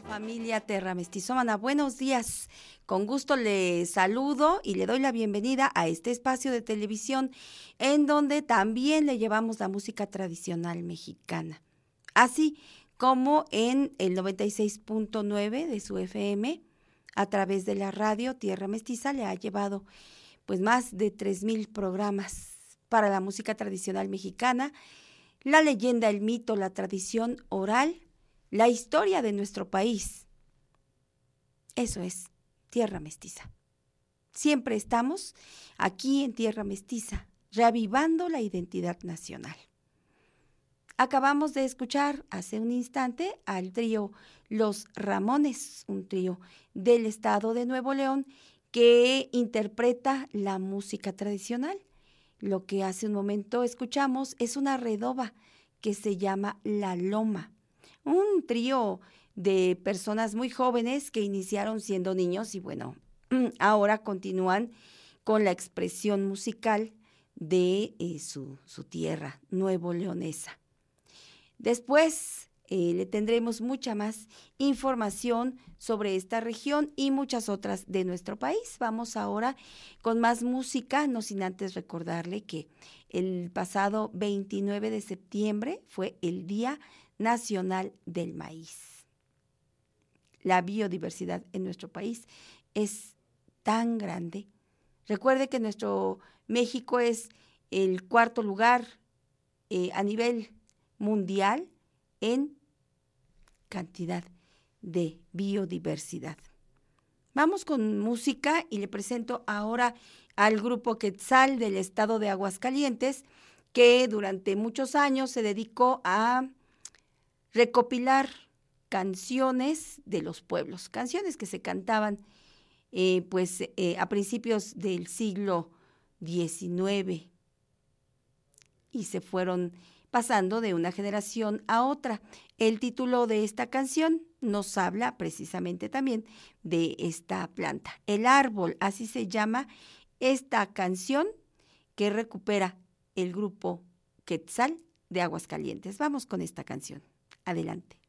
Familia Terra Mestizómana? Buenos días. Con gusto le saludo y le doy la bienvenida a este espacio de televisión en donde también le llevamos la música tradicional mexicana. Así como en el 96.9 de su FM, a través de la radio Tierra Mestiza le ha llevado pues más de 3.000 programas para la música tradicional mexicana, la leyenda, el mito, la tradición oral, la historia de nuestro país. Eso es Tierra Mestiza. Siempre estamos aquí en Tierra Mestiza, reavivando la identidad nacional. Acabamos de escuchar hace un instante al trío Los Ramones, un trío del estado de Nuevo León que interpreta la música tradicional, Lo que hace un momento escuchamos es una redoba que se llama La Loma, un trío de personas muy jóvenes que iniciaron siendo niños y bueno, ahora continúan con la expresión musical de eh, su, su, tierra, Nuevo Leonesa. Después eh, le tendremos mucha más información sobre esta región y muchas otras de nuestro país. Vamos ahora con más música, no sin antes recordarle que el pasado 29 de septiembre fue el Día Nacional del Maíz. La biodiversidad en nuestro país es tan grande. Recuerde que nuestro México es el cuarto lugar eh, a nivel mundial en cantidad de biodiversidad. Vamos con música y le presento ahora al grupo Quetzal del estado de Aguascalientes, que durante muchos años se dedicó a recopilar canciones de los pueblos, canciones que se cantaban eh, pues eh, a principios del siglo XIX y se fueron pasando de una generación a otra. El título de esta canción nos habla precisamente también de esta planta. El árbol, así se llama esta canción que recupera el grupo Quetzal de Aguascalientes. Vamos con esta canción. Adelante.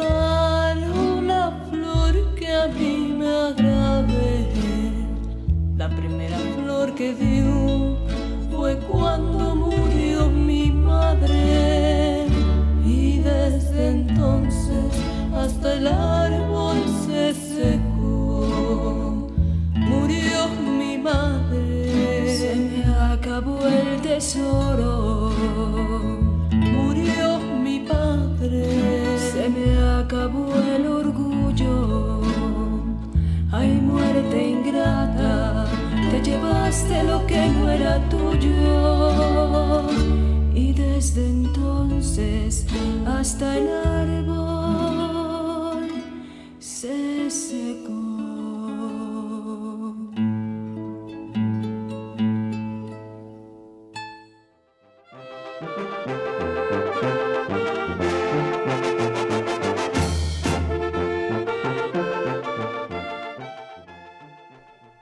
Hasta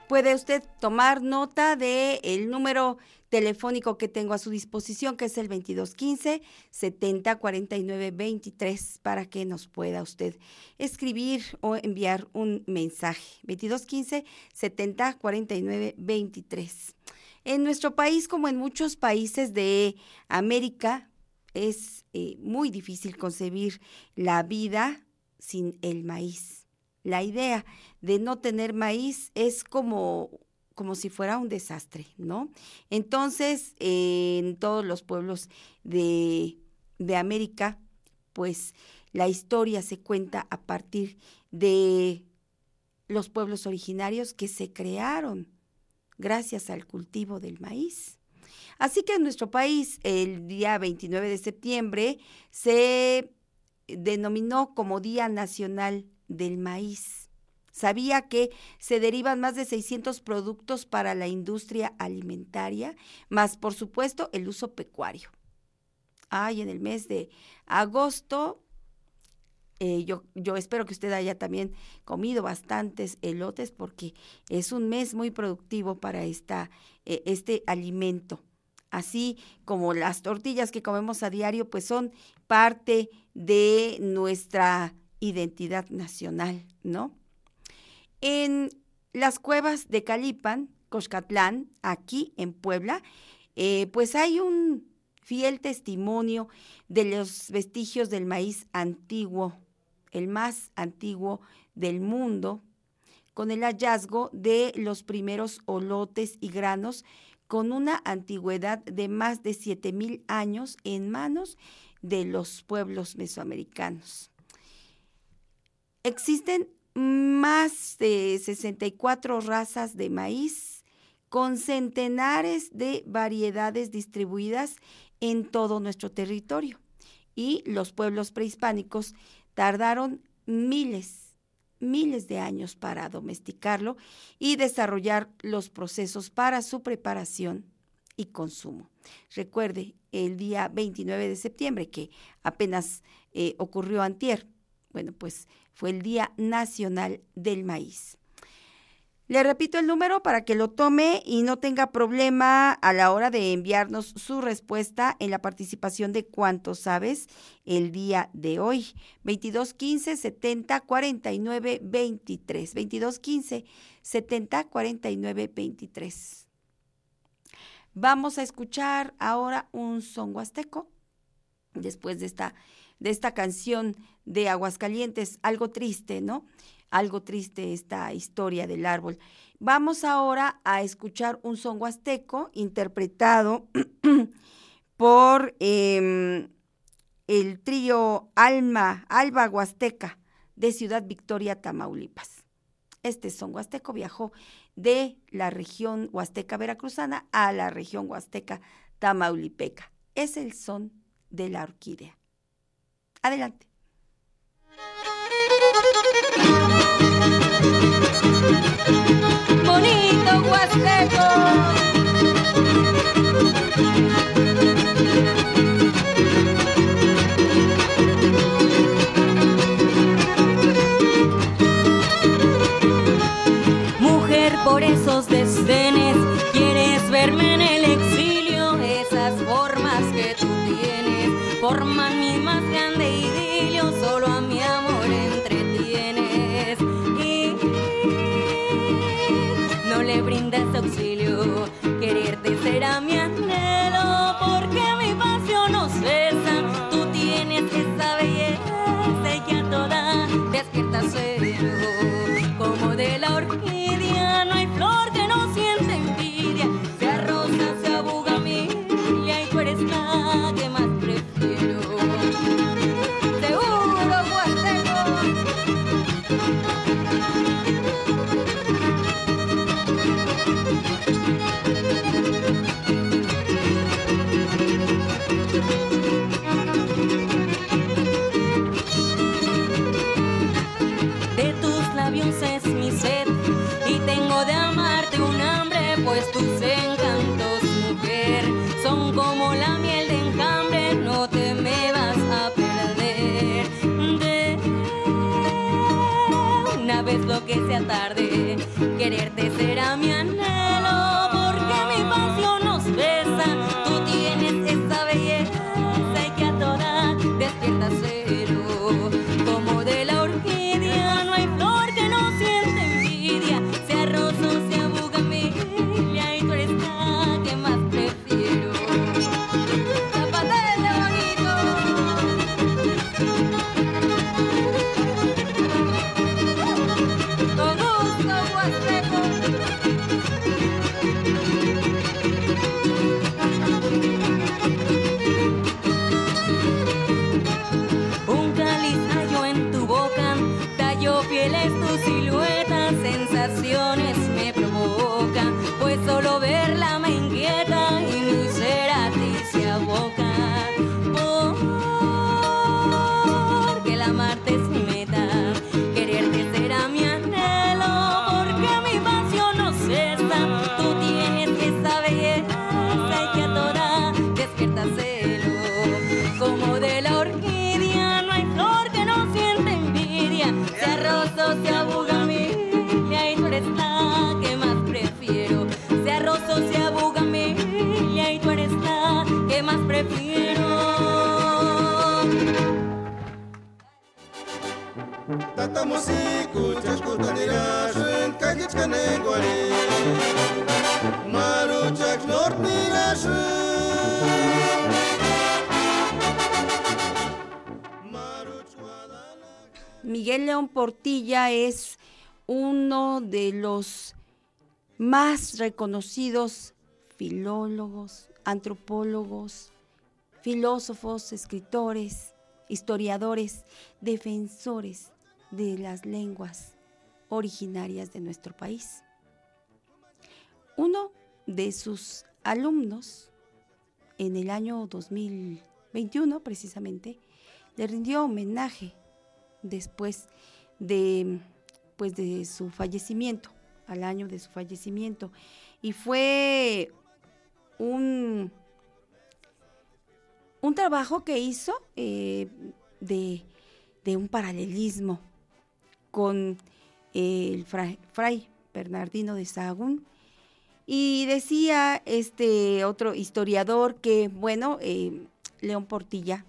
Puede usted tomar nota del el número telefónico que tengo a su disposición, que es el 2215 7049 23, para que nos pueda usted escribir o enviar un mensaje. 2215 7049 23. En nuestro país, como en muchos países de América, es eh, muy difícil concebir la vida sin el maíz. La idea de no tener maíz es como como si fuera un desastre, ¿no? Entonces, en todos los pueblos de, de América, pues la historia se cuenta a partir de los pueblos originarios que se crearon gracias al cultivo del maíz. Así que en nuestro país, el día 29 de septiembre, se denominó como Día Nacional del Maíz. Sabía que se derivan más de 600 productos para la industria alimentaria, más por supuesto el uso pecuario. Ay, en el mes de agosto, eh, yo, yo, espero que usted haya también comido bastantes elotes porque es un mes muy productivo para esta, eh, este alimento. Así como las tortillas que comemos a diario, pues son parte de nuestra identidad nacional, ¿no? En las cuevas de Calipan, Coscatlán, aquí en Puebla, eh, pues hay un fiel testimonio de los vestigios del maíz antiguo, el más antiguo del mundo, con el hallazgo de los primeros olotes y granos con una antigüedad de más de 7000 años en manos de los pueblos mesoamericanos. Existen más de 64 razas de maíz con centenares de variedades distribuidas en todo nuestro territorio. Y los pueblos prehispánicos tardaron miles, miles de años para domesticarlo y desarrollar los procesos para su preparación y consumo. Recuerde, el día 29 de septiembre, que apenas eh, ocurrió antier, bueno, pues fue el Día Nacional del Maíz. Le repito el número para que lo tome y no tenga problema a la hora de enviarnos su respuesta en la participación de cuánto sabes el día de hoy. 2215 70 49 23. 2215 70 49 23. Vamos a escuchar ahora un son huasteco después de esta de esta canción de Aguascalientes, algo triste, ¿no? Algo triste esta historia del árbol. Vamos ahora a escuchar un son huasteco interpretado por em, el trío Alma, Alba Huasteca de Ciudad Victoria, Tamaulipas. Este son huasteco viajó de la región huasteca veracruzana a la región huasteca tamaulipeca. Es el son de la orquídea. Adelante. Bonito Huasteco. Por esos desdenes, quieres verme en el exilio, esas formas que tú tienes forman mi Miguel León Portilla es uno de los más reconocidos filólogos, antropólogos, filósofos, escritores, historiadores, defensores de las lenguas originarias de nuestro país. Uno de sus alumnos en el año 2021 precisamente le rindió homenaje después de pues de su fallecimiento, al año de su fallecimiento y fue un un trabajo que hizo eh, de, de un paralelismo con el fray, fray Bernardino de Sahagún. Y decía este otro historiador que, bueno, eh, León Portilla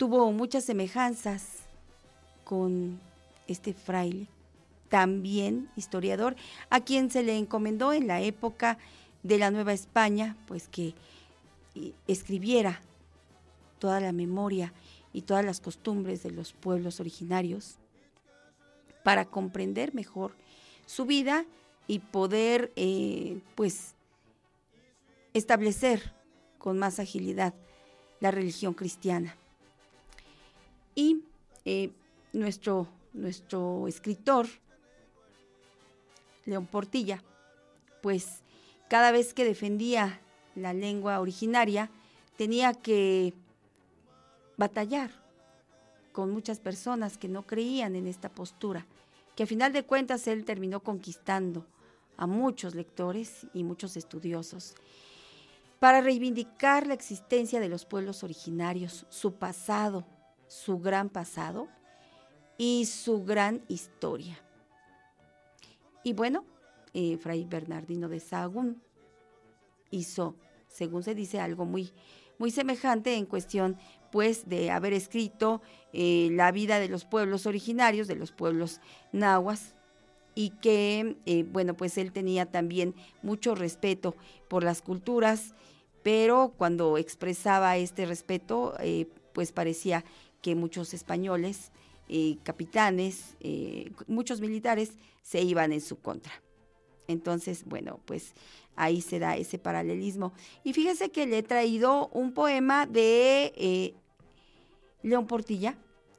tuvo muchas semejanzas con este fraile, también historiador, a quien se le encomendó en la época de la Nueva España, pues que y escribiera toda la memoria y todas las costumbres de los pueblos originarios para comprender mejor su vida y poder eh, pues establecer con más agilidad la religión cristiana. Y eh, nuestro, nuestro escritor, León Portilla, pues cada vez que defendía la lengua originaria, tenía que batallar con muchas personas que no creían en esta postura, que a final de cuentas él terminó conquistando a muchos lectores y muchos estudiosos para reivindicar la existencia de los pueblos originarios, su pasado, su gran pasado y su gran historia. Y bueno, eh, Fray Bernardino de Sahagún hizo, según se dice, algo muy, muy semejante en cuestión, pues, de haber escrito eh, la vida de los pueblos originarios, de los pueblos nahuas, y que, eh, bueno, pues él tenía también mucho respeto por las culturas, pero cuando expresaba este respeto, pues parecía que muchos españoles, eh, capitanes, eh, muchos militares se iban en su contra. Entonces, bueno, pues ahí se da ese paralelismo. Y fíjese que le he traído un poema de eh, León Portilla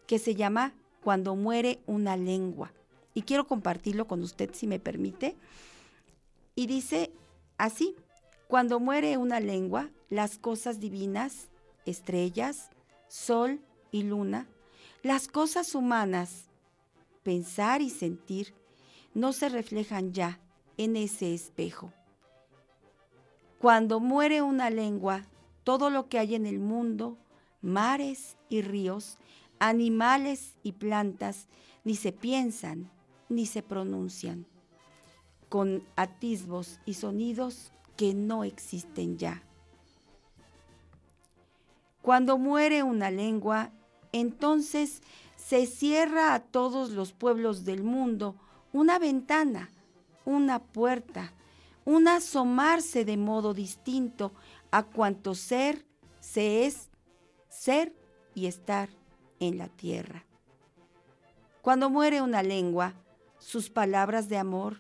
que se llama Cuando muere una lengua. Y quiero compartirlo con usted, si me permite. Y dice así, cuando muere una lengua, las cosas divinas, estrellas, sol y luna, las cosas humanas, pensar y sentir, no se reflejan ya en ese espejo. Cuando muere una lengua, todo lo que hay en el mundo, mares y ríos, animales y plantas ni se piensan ni se pronuncian, con atisbos y sonidos que no existen ya. Cuando muere una lengua, entonces se cierra a todos los pueblos del mundo una ventana, una puerta, un asomarse de modo distinto a cuanto ser se es, ser y estar en la tierra. Cuando muere una lengua, sus palabras de amor,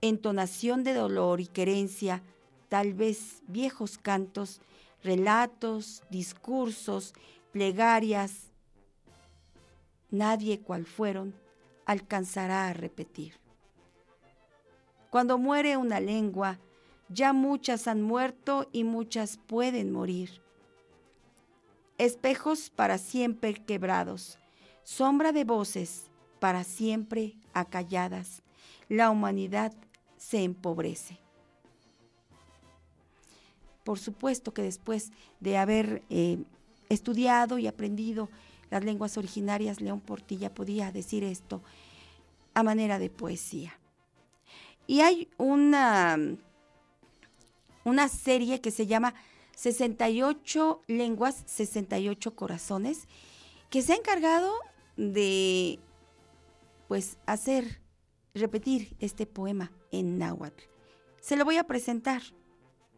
entonación de dolor y querencia, tal vez viejos cantos, relatos, discursos, plegarias, nadie cual fueron alcanzará a repetir. Cuando muere una lengua, ya muchas han muerto y muchas pueden morir. Espejos para siempre quebrados, sombra de voces para siempre acalladas, la humanidad se empobrece. Por supuesto que después de haber eh, estudiado y aprendido las lenguas originarias, León Portilla podía decir esto a manera de poesía. Y hay una, una serie que se llama 68 lenguas, 68 corazones, que se ha encargado de pues hacer repetir este poema en náhuatl. Se lo voy a presentar.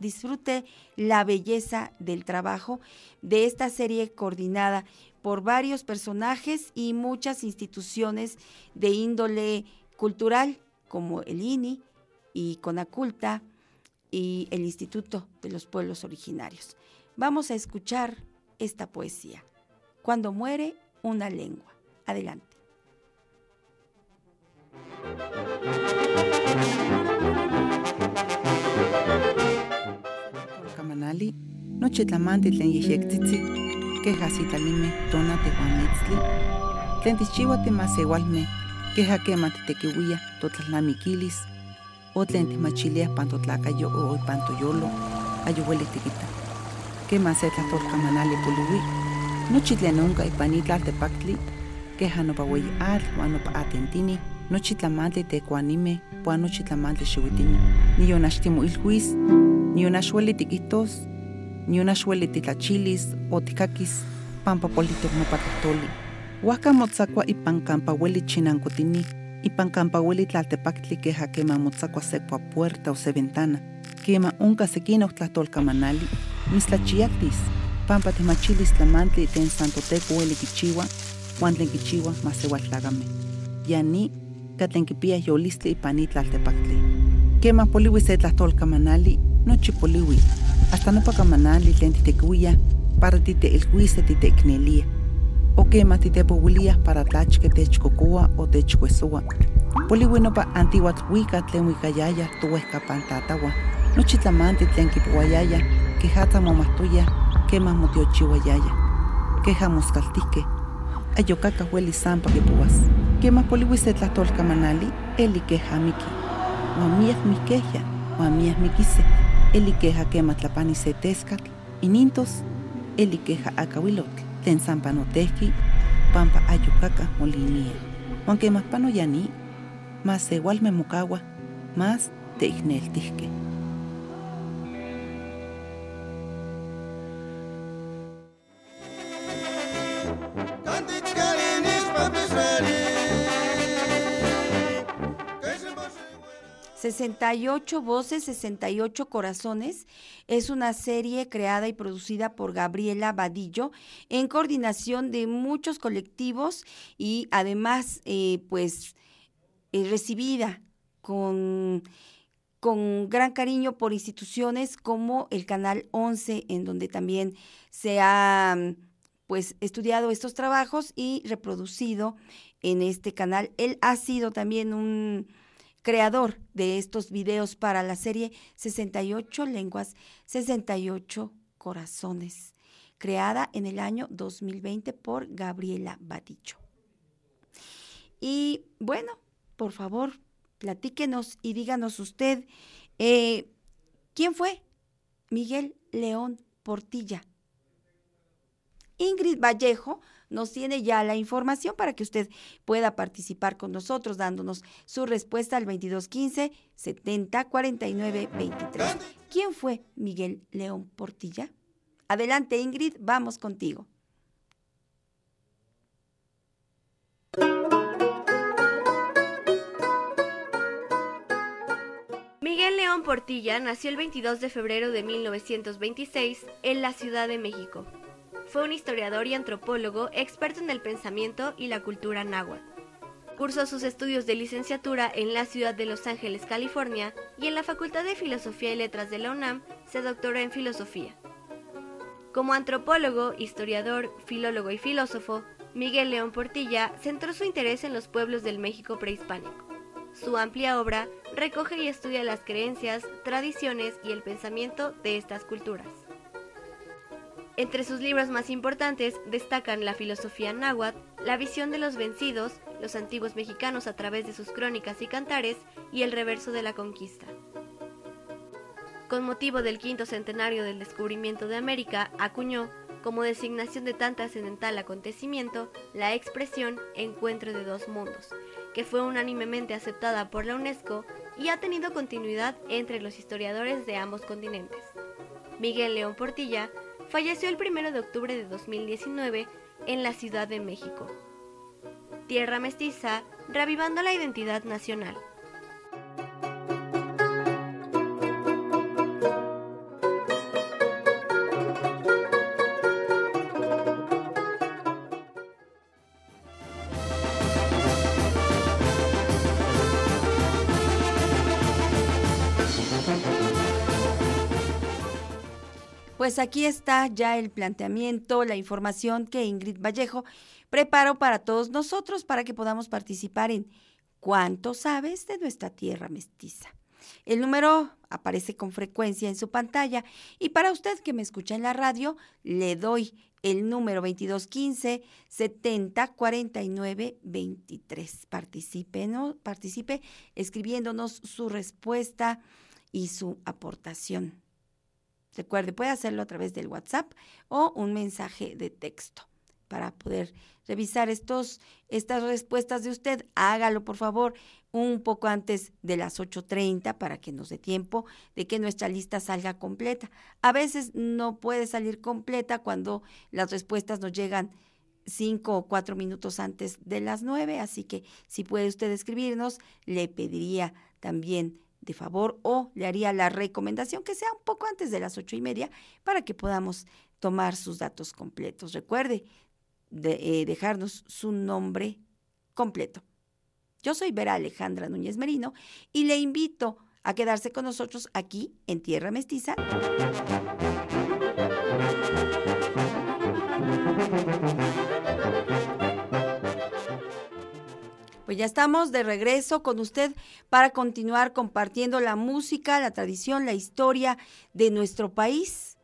Disfrute la belleza del trabajo de esta serie coordinada por varios personajes y muchas instituciones de índole cultural como el INI y Conaculta y el Instituto de los Pueblos Originarios. Vamos a escuchar esta poesía. Cuando muere una lengua. Adelante. Kamanali, noche tlamante tlen yexyektzitzi, queja sitalimeh tona tehuametztli, tlen tichiwa temasewalmeh, queja quema titequiuia totlalnamiquilis, o tlen timachiliah pan totlakayo o pan toyolo, ayueli tiquita. Quema se tlatolkamanali poliwi, nochi tlen onka ipan itlaltepaktli, queja nopa weyi atl uan nopa atentini, nochi tlamantli tekuanimeh uan nochi tlamantli xiuitini. Nion axtimo ilhuis, nion axueli tikihtos, nion axueli titlachilis o tikakis pampa politok nopa tlahtoli. Huajka motzakua ipan kampa ueli chinankotini, ipan kampa ueli tlaltepaktli queja quema motzakua sekua puerta o se ventana, quema onka sekinok tlahtolkamanali, mislachiaktis, pampa timachilis tlamantli ten santoteco tlen kichiua masewaltlakameh. Yani katlen kipia yolistli ipan itlaltepaktli. Kema poliwi se tlahtolkamanali, nochi poliwi, hasta nopa kamanali tlen titekiuia para titeilhuise titeiknelia. O kema titepouiliah para tlachke techkokoa o techkuesoa. Poliwi nopa antiuatl tlen uikayaya touehkapan tatawa. Nochi tlamanti tlen kipouayaya, kehatza momahtoya, kema motiochiuayaya. Keja moskaltihkeh, ayokaka hueli sampa kipouas. Kema poliwi se tlahtolkamanali, eli keja miki. Uan miak mikehya, uan miak mikise, eli keja kema tlapani se teskatl, inintos, eli keja akawilotl, tlen sampa notehki, pampa ayokaka molinia. Uan kema pano yani, mas se igual memokawa, mas teikneltihke. 68 voces, 68 corazones es una serie creada y producida por Gabriela Vadillo en coordinación de muchos colectivos y además eh, pues eh, recibida con, con gran cariño por instituciones como el Canal 11 en donde también se ha pues estudiado estos trabajos y reproducido en este canal. Él ha sido también un creador de estos videos para la serie 68 lenguas, 68 corazones, creada en el año 2020 por Gabriela Badillo. Y bueno, por favor, platíquenos y díganos usted, eh, ¿quién fue? Miguel León Portilla. Ingrid Vallejo nos tiene ya la información para que usted pueda participar con nosotros dándonos su respuesta al 2215 70 49 23. ¿Quién fue Miguel León Portilla? Adelante Ingrid, vamos contigo. Miguel León Portilla nació el 22 de febrero de 1926 en la Ciudad de México. Fue un historiador y antropólogo experto en el pensamiento y la cultura náhuatl. Cursó sus estudios de licenciatura en la ciudad de Los Ángeles, California, y en la Facultad de Filosofía y Letras de la UNAM se doctoró en filosofía. Como antropólogo, historiador, filólogo y filósofo, Miguel León Portilla centró su interés en los pueblos del México prehispánico. Su amplia obra recoge y estudia las creencias, tradiciones y el pensamiento de estas culturas. Entre sus libros más importantes destacan La filosofía náhuatl, La visión de los vencidos, los antiguos mexicanos a través de sus crónicas y cantares y El reverso de la conquista. Con motivo del quinto centenario del descubrimiento de América, acuñó, como designación de tan trascendental acontecimiento, la expresión Encuentro de dos mundos, que fue unánimemente aceptada por la UNESCO y ha tenido continuidad entre los historiadores de ambos continentes. Miguel León Portilla falleció el 1 de octubre de 2019 en la Ciudad de México. Tierra mestiza, revivando la identidad nacional. Pues aquí está ya el planteamiento, la información que Ingrid Vallejo preparó para todos nosotros para que podamos participar en ¿Cuánto sabes de nuestra tierra mestiza? El número aparece con frecuencia en su pantalla y para usted que me escucha en la radio, le doy el número 2215 70 49 23. Participe, ¿no? participe escribiéndonos su respuesta y su aportación. Recuerde, puede hacerlo a través del WhatsApp o un mensaje de texto para poder revisar estos, estas respuestas de usted. Hágalo, por favor, un poco antes de las 8.30 para que nos dé tiempo de que nuestra lista salga completa. A veces no puede salir completa cuando las respuestas nos llegan cinco o cuatro minutos antes de las nueve, así que si puede usted escribirnos, le pediría también de favor o le haría la recomendación que sea un poco antes de las ocho y media para que podamos tomar sus datos completos. Recuerde de, eh, dejarnos su nombre completo. Yo soy Vera Alejandra Núñez Merino y le invito a quedarse con nosotros aquí en Tierra Mestiza. Pues ya estamos de regreso con usted para continuar compartiendo la música, la tradición, la historia de nuestro país.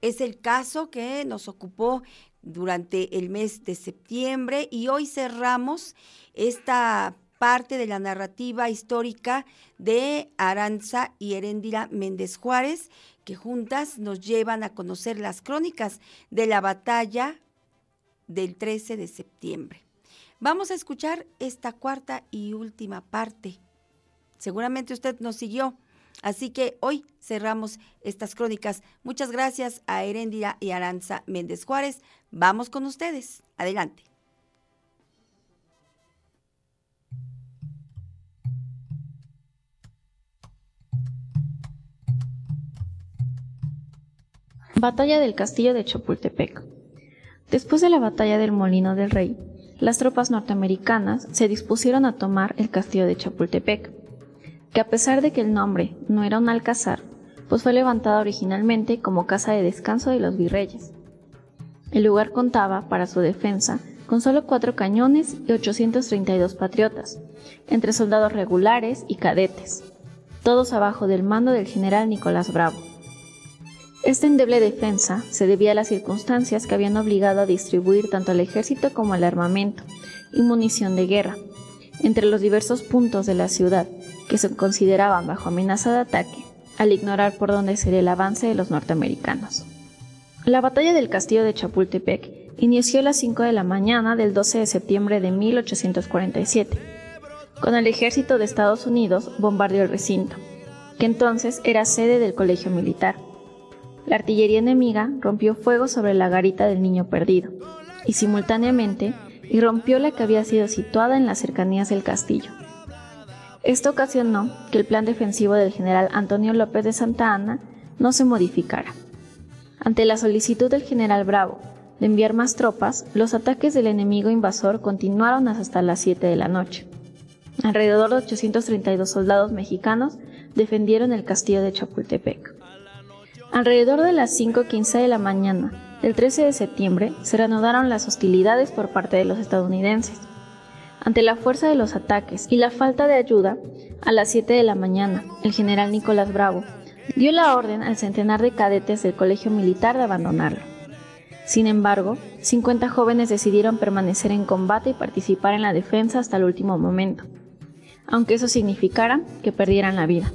Es el caso que nos ocupó durante el mes de septiembre y hoy cerramos esta parte de la narrativa histórica de Aranza y Heréndira Méndez Juárez, que juntas nos llevan a conocer las crónicas de la batalla del 13 de septiembre. Vamos a escuchar esta cuarta y última parte. Seguramente usted nos siguió, así que hoy cerramos estas crónicas. Muchas gracias a Heréndira y Aranza Méndez Juárez. Vamos con ustedes. Adelante. Batalla del Castillo de Chapultepec. Después de la batalla del Molino del Rey, las tropas norteamericanas se dispusieron a tomar el castillo de Chapultepec, que a pesar de que el nombre no era un alcázar, pues fue levantado originalmente como casa de descanso de los virreyes. El lugar contaba, para su defensa, con solo cuatro cañones y 832 patriotas, entre soldados regulares y cadetes, todos abajo del mando del general Nicolás Bravo. Esta endeble defensa se debía a las circunstancias que habían obligado a distribuir tanto al ejército como el armamento y munición de guerra entre los diversos puntos de la ciudad que se consideraban bajo amenaza de ataque, al ignorar por dónde sería el avance de los norteamericanos. La batalla del castillo de Chapultepec inició a las 5 de la mañana del 12 de septiembre de 1847, cuando el ejército de Estados Unidos bombardeó el recinto, que entonces era sede del colegio militar. La artillería enemiga rompió fuego sobre la garita del niño perdido y simultáneamente irrumpió la que había sido situada en las cercanías del castillo. Esto ocasionó que el plan defensivo del general Antonio López de Santa Anna no se modificara. Ante la solicitud del general Bravo de enviar más tropas, los ataques del enemigo invasor continuaron hasta las 7 de la noche. Alrededor de 832 soldados mexicanos defendieron el castillo de Chapultepec. Alrededor de las 5.15 de la mañana del 13 de septiembre se reanudaron las hostilidades por parte de los estadounidenses. Ante la fuerza de los ataques y la falta de ayuda, a las 7 de la mañana, el general Nicolás Bravo dio la orden al centenar de cadetes del colegio militar de abandonarlo. Sin embargo, 50 jóvenes decidieron permanecer en combate y participar en la defensa hasta el último momento, aunque eso significara que perdieran la vida.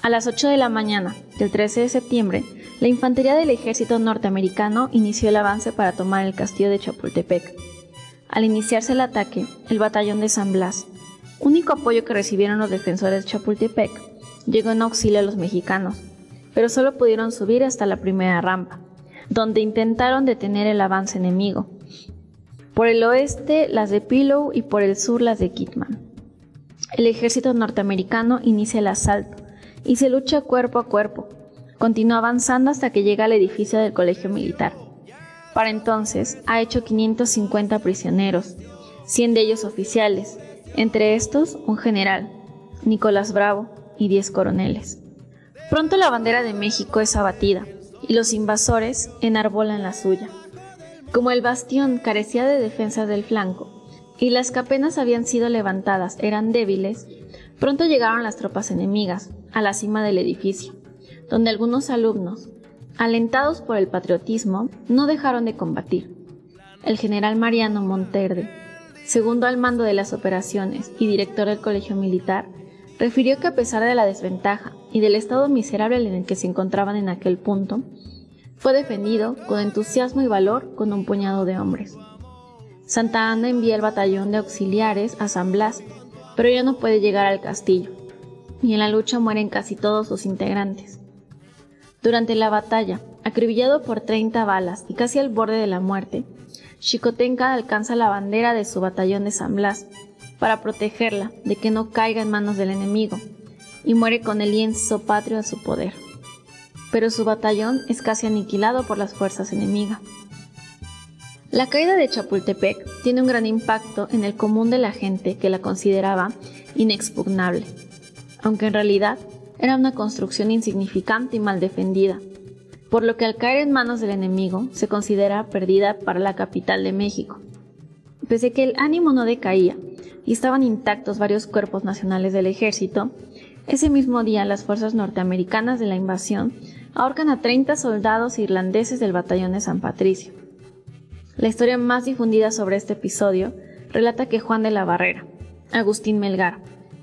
A las 8 de la mañana del 13 de septiembre, la infantería del ejército norteamericano inició el avance para tomar el castillo de Chapultepec. Al iniciarse el ataque, el batallón de San Blas, único apoyo que recibieron los defensores de Chapultepec, llegó en auxilio a los mexicanos, pero solo pudieron subir hasta la primera rampa, donde intentaron detener el avance enemigo. Por el oeste las de Pillow y por el sur las de Kitman. El ejército norteamericano inicia el asalto y se lucha cuerpo a cuerpo. Continúa avanzando hasta que llega al edificio del colegio militar. Para entonces ha hecho 550 prisioneros, 100 de ellos oficiales, entre estos un general, Nicolás Bravo, y 10 coroneles. Pronto la bandera de México es abatida y los invasores enarbolan la suya. Como el bastión carecía de defensas del flanco y las que apenas habían sido levantadas eran débiles, pronto llegaron las tropas enemigas a la cima del edificio, donde algunos alumnos, alentados por el patriotismo, no dejaron de combatir. El general Mariano Monterde, segundo al mando de las operaciones y director del colegio militar, refirió que a pesar de la desventaja y del estado miserable en el que se encontraban en aquel punto, fue defendido con entusiasmo y valor con un puñado de hombres. Santa Ana envía el batallón de auxiliares a San Blas, pero ya no puede llegar al castillo, y en la lucha mueren casi todos sus integrantes. Durante la batalla, acribillado por 30 balas y casi al borde de la muerte, Xicotenca alcanza la bandera de su batallón de San Blas para protegerla de que no caiga en manos del enemigo y muere con el lienzo patrio a su poder. Pero su batallón es casi aniquilado por las fuerzas enemigas. La caída de Chapultepec tiene un gran impacto en el común de la gente que la consideraba inexpugnable, aunque en realidad era una construcción insignificante y mal defendida, por lo que al caer en manos del enemigo se considera perdida para la capital de México. Pese que el ánimo no decaía y estaban intactos varios cuerpos nacionales del ejército, ese mismo día las fuerzas norteamericanas de la invasión ahorcan a 30 soldados irlandeses del batallón de San Patricio. La historia más difundida sobre este episodio relata que Juan de la Barrera, Agustín Melgar,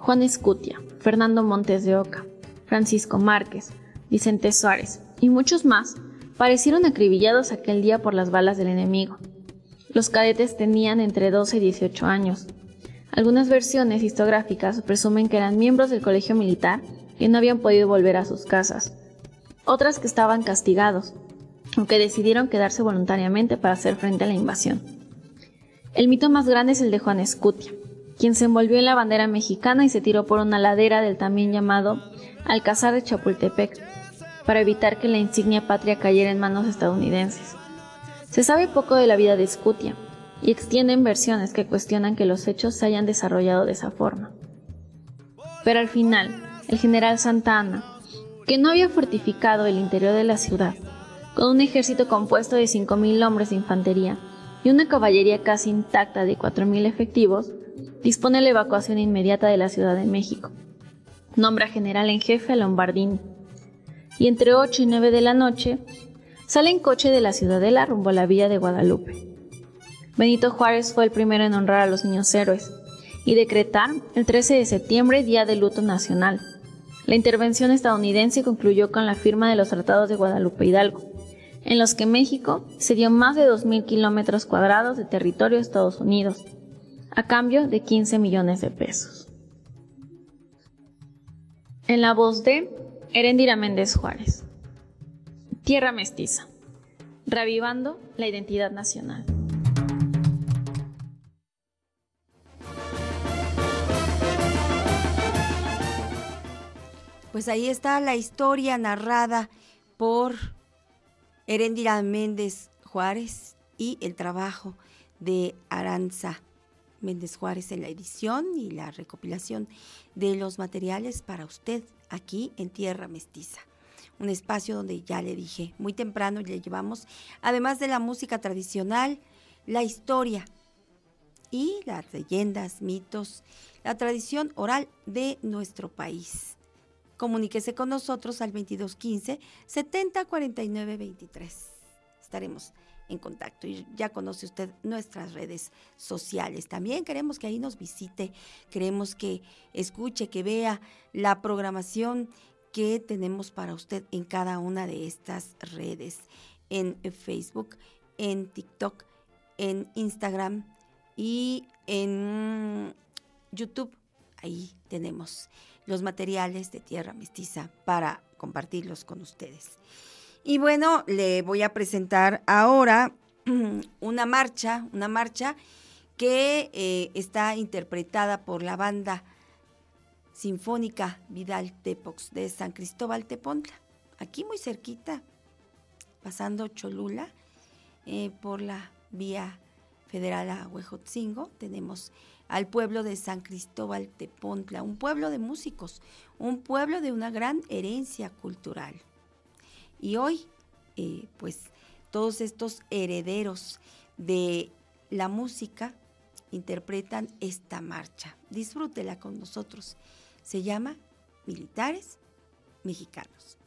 Juan Escutia, Fernando Montes de Oca, Francisco Márquez, Vicente Suárez y muchos más parecieron acribillados aquel día por las balas del enemigo. Los cadetes tenían entre 12 y 18 años. Algunas versiones historiográficas presumen que eran miembros del colegio militar y no habían podido volver a sus casas. Otras que estaban castigados, o que decidieron quedarse voluntariamente para hacer frente a la invasión. El mito más grande es el de Juan Escutia, quien se envolvió en la bandera mexicana y se tiró por una ladera del también llamado Alcázar de Chapultepec, para evitar que la insignia patria cayera en manos estadounidenses. Se sabe poco de la vida de Scutia, y extienden versiones que cuestionan que los hechos se hayan desarrollado de esa forma. Pero al final, el general Santa Ana, que no había fortificado el interior de la ciudad, con un ejército compuesto de 5.000 hombres de infantería y una caballería casi intacta de 4.000 efectivos, dispone la evacuación inmediata de la Ciudad de México. Nombra general en jefe a Lombardini. Y entre 8 y 9 de la noche, sale en coche de la Ciudadela rumbo a la villa de Guadalupe. Benito Juárez fue el primero en honrar a los niños héroes y decretar el 13 de septiembre Día de Luto Nacional. La intervención estadounidense concluyó con la firma de los tratados de Guadalupe Hidalgo, en los que México cedió más de 2.000 kilómetros cuadrados de territorio a Estados Unidos, a cambio de 15 millones de pesos. En la voz de Herendira Méndez Juárez. Tierra Mestiza. Revivando la identidad nacional. Pues ahí está la historia narrada por Herendira Méndez Juárez y el trabajo de Aranza Méndez Juárez en la edición y la recopilación de los materiales para usted aquí en Tierra Mestiza. Un espacio donde ya le dije, muy temprano le llevamos, además de la música tradicional, la historia y las leyendas, mitos, la tradición oral de nuestro país. Comuníquese con nosotros al 2215 70 49 23. Estaremos en contacto y ya conoce usted nuestras redes sociales. También queremos que ahí nos visite, queremos que escuche, que vea la programación que tenemos para usted en cada una de estas redes, en Facebook, en TikTok, en Instagram y en YouTube. Ahí tenemos los materiales de Tierra Mestiza para compartirlos con ustedes. Y bueno, le voy a presentar ahora una marcha, una marcha que eh, está interpretada por la banda sinfónica Vidal Tepox de San Cristóbal Tepontla, aquí muy cerquita, pasando Cholula, eh, por la vía federal a Huejotzingo, tenemos al pueblo de San Cristóbal Tepontla, un pueblo de músicos, un pueblo de una gran herencia cultural. Y hoy, eh, pues, todos estos herederos de la música interpretan esta marcha. Disfrútela con nosotros. Se llama Militares Mexicanos.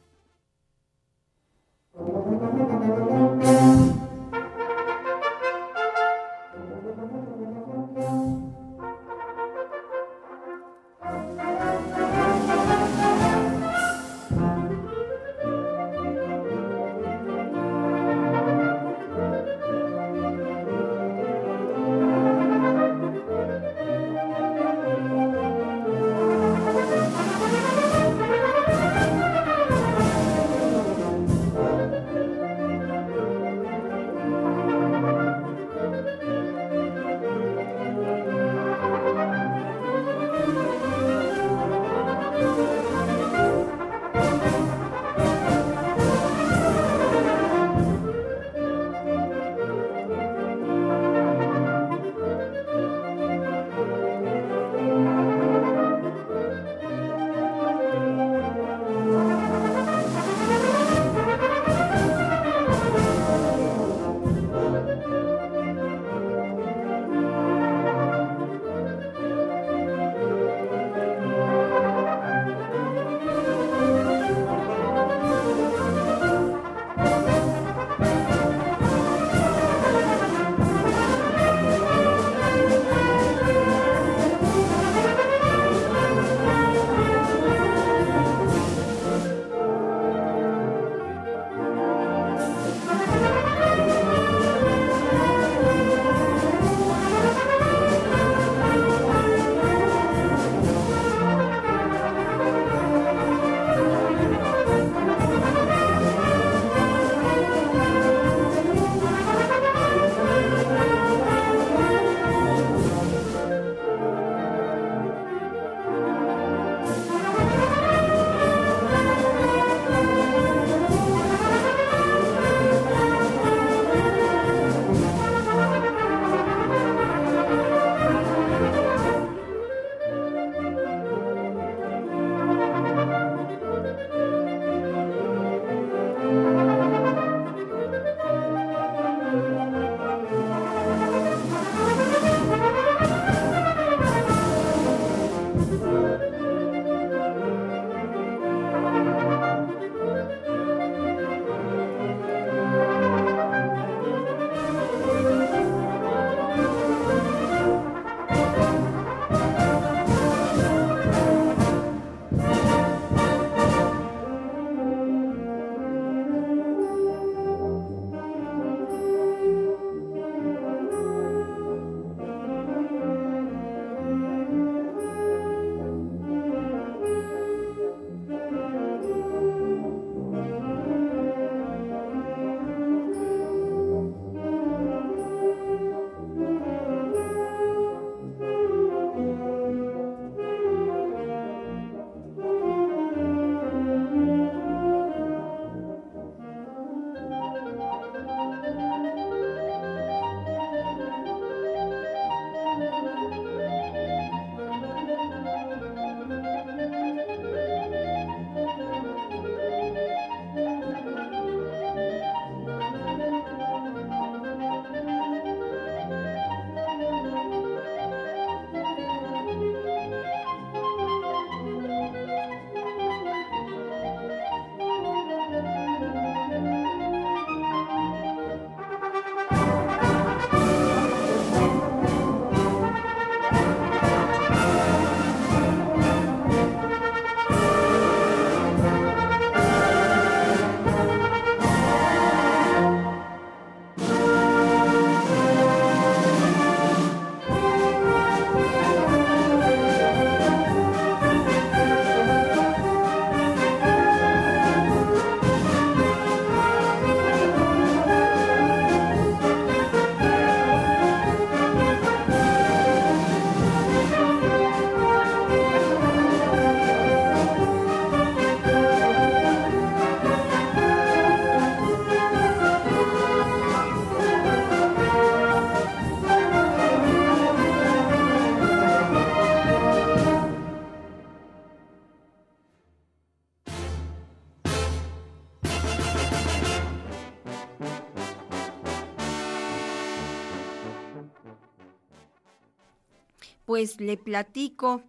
Pues le platico,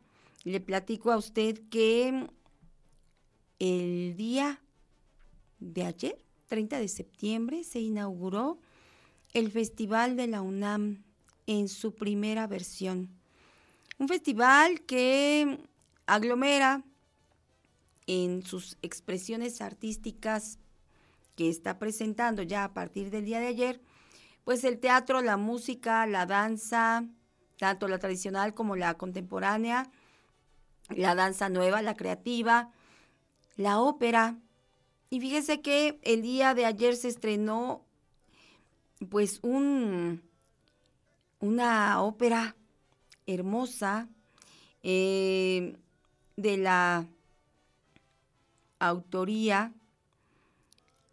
le platico a usted que el día de ayer, 30 de septiembre, se inauguró el Festival de la UNAM en su primera versión. Un festival que aglomera en sus expresiones artísticas que está presentando ya a partir del día de ayer, pues el teatro, la música, la danza, tanto la tradicional como la contemporánea, la danza nueva, la creativa, la ópera. Y fíjese que el día de ayer se estrenó pues un, una ópera hermosa eh, de la autoría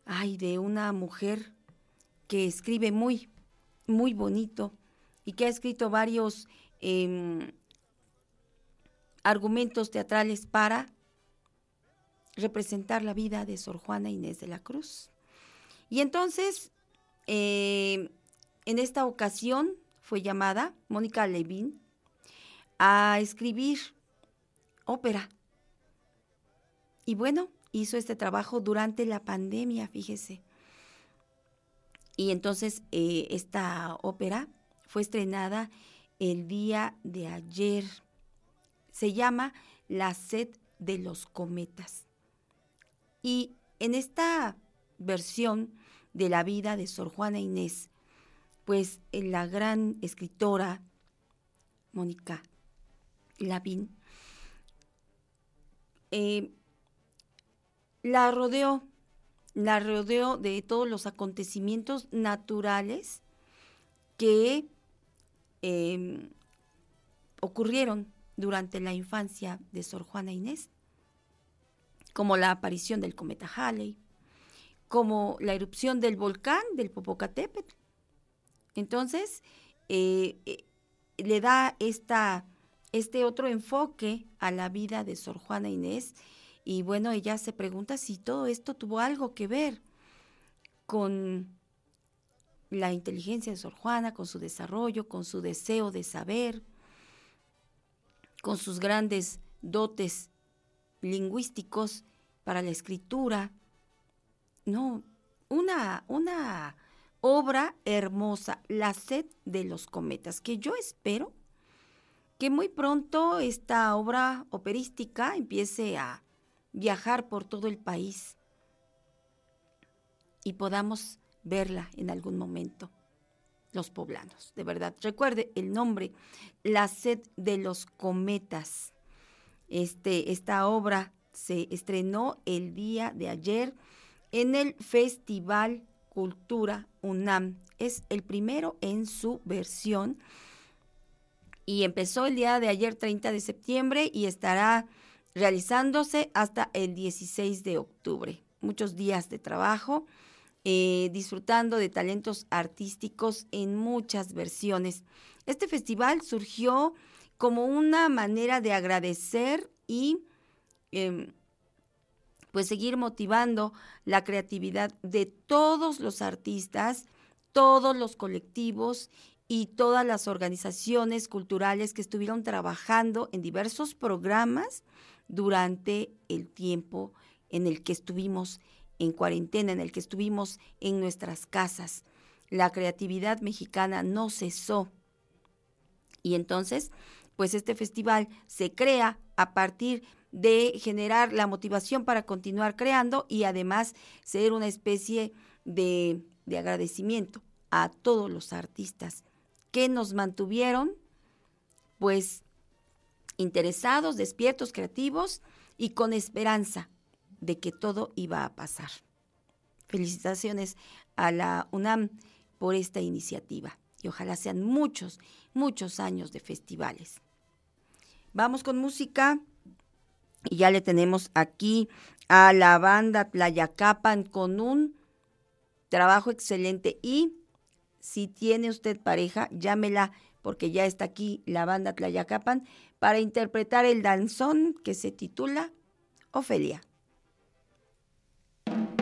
ay, de una mujer que escribe muy, muy bonito y que ha escrito varios em, argumentos teatrales para representar la vida de Sor Juana Inés de la Cruz. Y entonces, em, en esta ocasión fue llamada Mónica Levin a escribir ópera. Y bueno, hizo este trabajo durante la pandemia, fíjese. Y entonces eh, esta ópera estrenada el día de ayer. Se llama La sed de los cometas. Y en esta versión de la vida de Sor Juana Inés, pues eh, la gran escritora Mónica Lavín eh, la rodeó, la rodeó de todos los acontecimientos naturales que em, ocurrieron durante la infancia de Sor Juana Inés, como la aparición del cometa Halley, como la erupción del volcán del Popocatépetl. Entonces, eh, eh, le da esta, este otro enfoque a la vida de Sor Juana Inés y bueno, ella se pregunta si todo esto tuvo algo que ver con la inteligencia de Sor Juana, con su desarrollo, con su deseo de saber, con sus grandes dotes lingüísticos para la escritura. No, una, una obra hermosa, La sed de los cometas, que yo espero que muy pronto esta obra operística empiece a viajar por todo el país y podamos verla en algún momento, los poblanos, de verdad. Recuerde el nombre, La sed de los cometas. Este, esta obra se estrenó el día de ayer en el Festival Cultura UNAM. Es el primero en su versión y empezó el día de ayer 30 de septiembre y estará realizándose hasta el 16 de octubre. Muchos días de trabajo, eh, disfrutando de talentos artísticos en muchas versiones. Este festival surgió como una manera de agradecer y em, pues seguir motivando la creatividad de todos los artistas, todos los colectivos y todas las organizaciones culturales que estuvieron trabajando en diversos programas durante el tiempo en el que estuvimos en cuarentena, en el que estuvimos en nuestras casas. La creatividad mexicana no cesó. Y entonces, pues este festival se crea a partir de generar la motivación para continuar creando y además ser una especie de, de agradecimiento a todos los artistas que nos mantuvieron pues interesados, despiertos, creativos y con esperanza de que todo iba a pasar. Felicitaciones a la UNAM por esta iniciativa y ojalá sean muchos, muchos años de festivales. Vamos con música y ya le tenemos aquí a la banda Tlayacapan con un trabajo excelente y si tiene usted pareja, llámela porque ya está aquí la banda Tlayacapan para interpretar el danzón que se titula Ofelia. you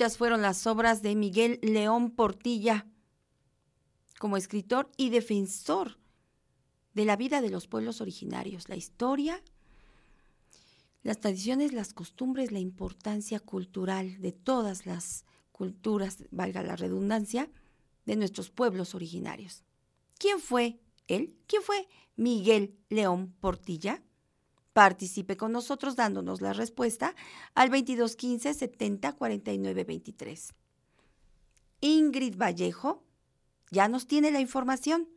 Muchas fueron las obras de Miguel León Portilla como escritor y defensor de la vida de los pueblos originarios, la historia, las tradiciones, las costumbres, la importancia cultural de todas las culturas, valga la redundancia, de nuestros pueblos originarios. ¿Quién fue él? ¿Quién fue Miguel León Portilla? Participe con nosotros dándonos la respuesta al 2215 70 49 23. Ingrid Vallejo ya nos tiene la información.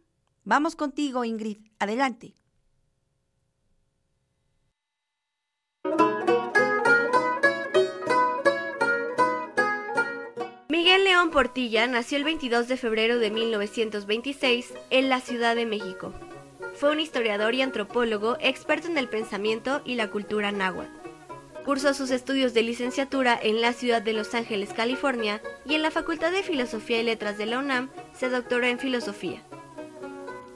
Vamos contigo, Ingrid. Adelante. Miguel León Portilla nació el 22 de febrero de 1926 en la Ciudad de México. Fue un historiador y antropólogo experto en el pensamiento y la cultura náhuatl. Cursó sus estudios de licenciatura en la ciudad de Los Ángeles, California, y en la Facultad de Filosofía y Letras de la UNAM se doctoró en filosofía.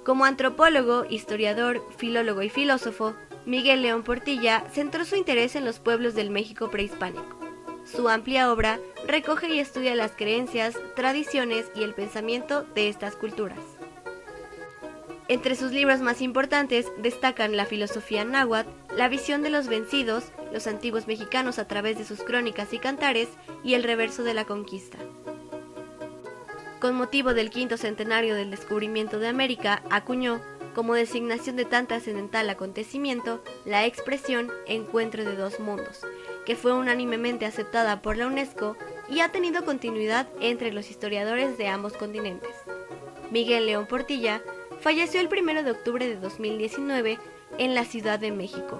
Como antropólogo, historiador, filólogo y filósofo, Miguel León Portilla centró su interés en los pueblos del México prehispánico. Su amplia obra recoge y estudia las creencias, tradiciones y el pensamiento de estas culturas. Entre sus libros más importantes destacan la filosofía náhuatl, la visión de los vencidos, los antiguos mexicanos a través de sus crónicas y cantares y el reverso de la conquista. Con motivo del quinto centenario del descubrimiento de América, acuñó, como designación de tan trascendental acontecimiento, la expresión Encuentro de dos mundos, que fue unánimemente aceptada por la UNESCO y ha tenido continuidad entre los historiadores de ambos continentes. Miguel León Portilla falleció el 1 de octubre de 2019 en la Ciudad de México.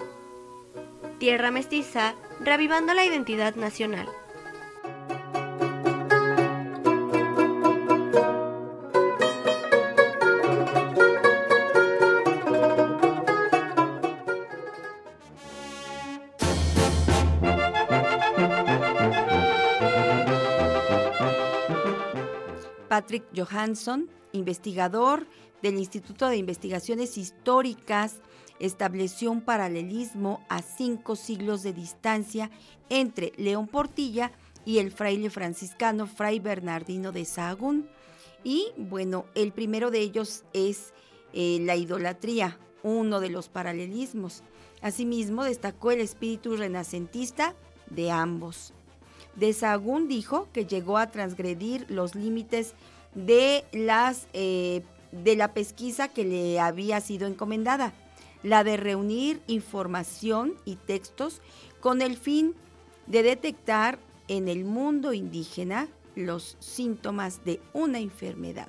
Tierra mestiza, revivando la identidad nacional. Patrick Johansson, investigador del Instituto de Investigaciones Históricas estableció un paralelismo a cinco siglos de distancia entre León Portilla y el fraile franciscano Fray Bernardino de Sahagún. Y bueno, el primero de ellos es eh, la idolatría, uno de los paralelismos. Asimismo, destacó el espíritu renacentista de ambos. De Sahagún dijo que llegó a transgredir los límites de las eh, de la pesquisa que le había sido encomendada, la de reunir información y textos con el fin de detectar en el mundo indígena los síntomas de una enfermedad,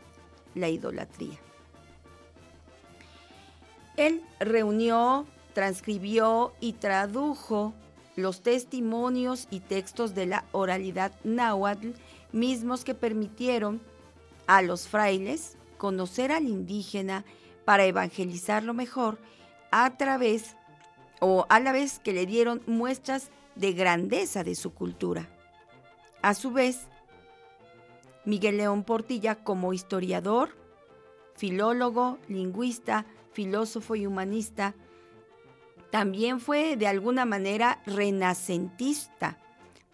la idolatría. Él reunió, transcribió y tradujo los testimonios y textos de la oralidad náhuatl mismos que permitieron a los frailes conocer al indígena para evangelizarlo mejor a través o a la vez que le dieron muestras de grandeza de su cultura. A su vez, Miguel León Portilla como historiador, filólogo, lingüista, filósofo y humanista, también fue de alguna manera renacentista,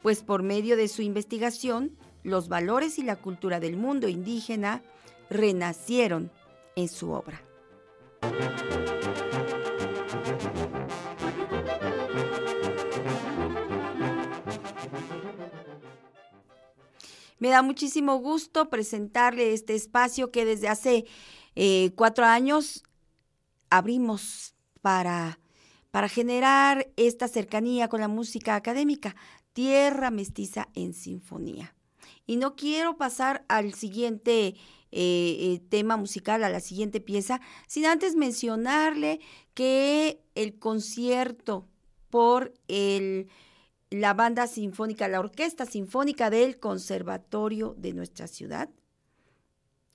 pues por medio de su investigación, los valores y la cultura del mundo indígena renacieron en su obra. Me da muchísimo gusto presentarle este espacio que desde hace eh, cuatro años abrimos para, para generar esta cercanía con la música académica, Tierra Mestiza en Sinfonía. Y no quiero pasar al siguiente eh, eh, tema musical, a la siguiente pieza, sin antes mencionarle que el concierto por el, la banda sinfónica, la orquesta sinfónica del Conservatorio de nuestra ciudad,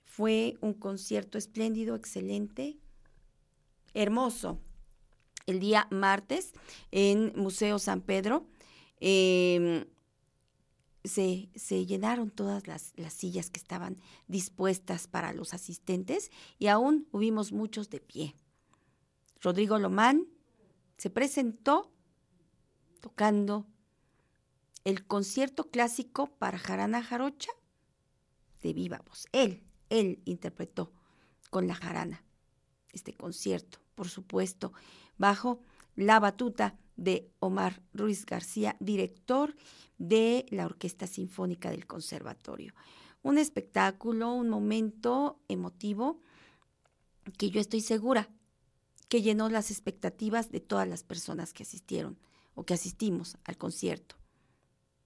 fue un concierto espléndido, excelente, hermoso. El día martes en Museo San Pedro. Em, se, llenaron todas las, las, sillas que estaban dispuestas para los asistentes y aún hubimos muchos de pie. Rodrigo Lomán se presentó tocando el concierto clásico para jarana jarocha de viva voz. Él, él interpretó con la jarana este concierto, por supuesto, bajo la batuta de Omar Ruiz García, director de la Orquesta Sinfónica del Conservatorio. Un espectáculo, un momento emotivo que yo estoy segura que llenó las expectativas de todas las personas que asistieron o que asistimos al concierto.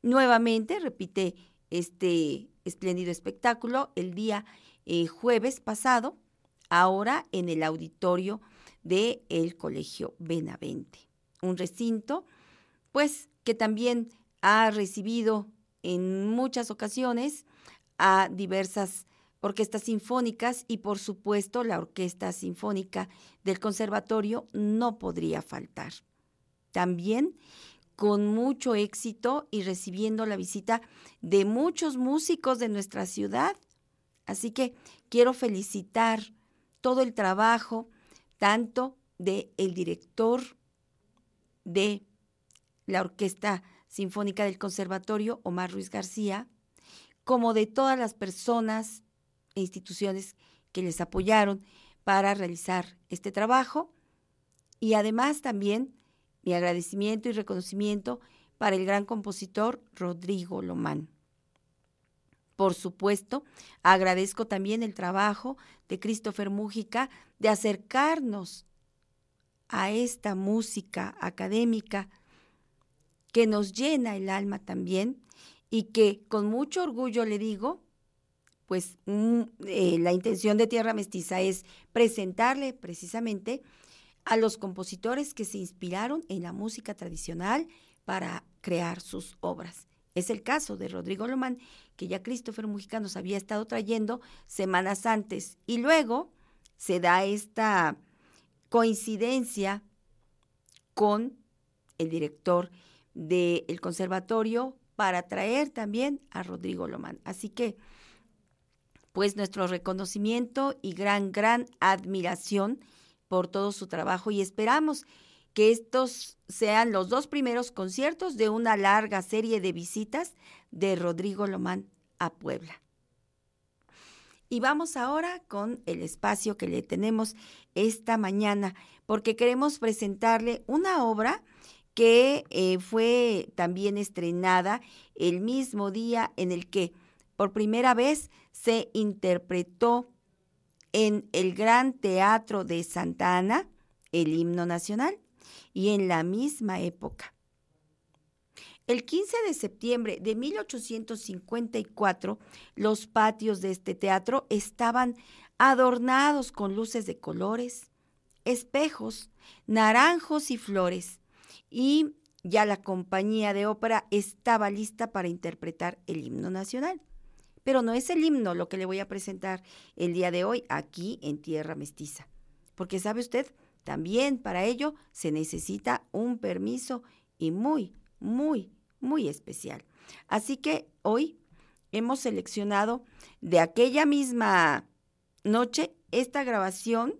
Nuevamente repite este espléndido espectáculo el día eh, jueves pasado, ahora en el auditorio del el Colegio Benavente, un recinto pues que también ha recibido en muchas ocasiones a diversas orquestas sinfónicas y por supuesto la Orquesta Sinfónica del Conservatorio no podría faltar. También con mucho éxito y recibiendo la visita de muchos músicos de nuestra ciudad. Así que quiero felicitar todo el trabajo, tanto del el director de la Orquesta Sinfónica del Conservatorio, Omar Ruiz García, como de todas las personas e instituciones que les apoyaron para realizar este trabajo. Y además también mi agradecimiento y reconocimiento para el gran compositor Rodrigo Lomán. Por supuesto, agradezco también el trabajo de Christopher Mújica de acercarnos a esta música académica que nos llena el alma también y que con mucho orgullo le digo, pues mm, eh, la intención de Tierra Mestiza es presentarle precisamente a los compositores que se inspiraron en la música tradicional para crear sus obras. Es el caso de Rodrigo Lomán, que ya Christopher Mujica nos había estado trayendo semanas antes. Y luego se da esta coincidencia con el director del conservatorio para traer también a Rodrigo Lomán. Así que, pues nuestro reconocimiento y gran, gran admiración por todo su trabajo y esperamos que estos sean los dos primeros conciertos de una larga serie de visitas de Rodrigo Lomán a Puebla. Y vamos ahora con el espacio que le tenemos esta mañana, porque queremos presentarle una obra que eh, fue también estrenada el mismo día en el que por primera vez se interpretó en el Gran Teatro de Santa Ana el himno nacional y en la misma época. El 15 de septiembre de 1854, los patios de este teatro estaban adornados con luces de colores, espejos, naranjos y flores, y ya la compañía de ópera estaba lista para interpretar el himno nacional. Pero no es el himno lo que le voy a presentar el día de hoy aquí en Tierra Mestiza, porque sabe usted, también para ello se necesita un permiso y muy, muy, muy especial. Así que hoy hemos seleccionado de aquella misma noche esta grabación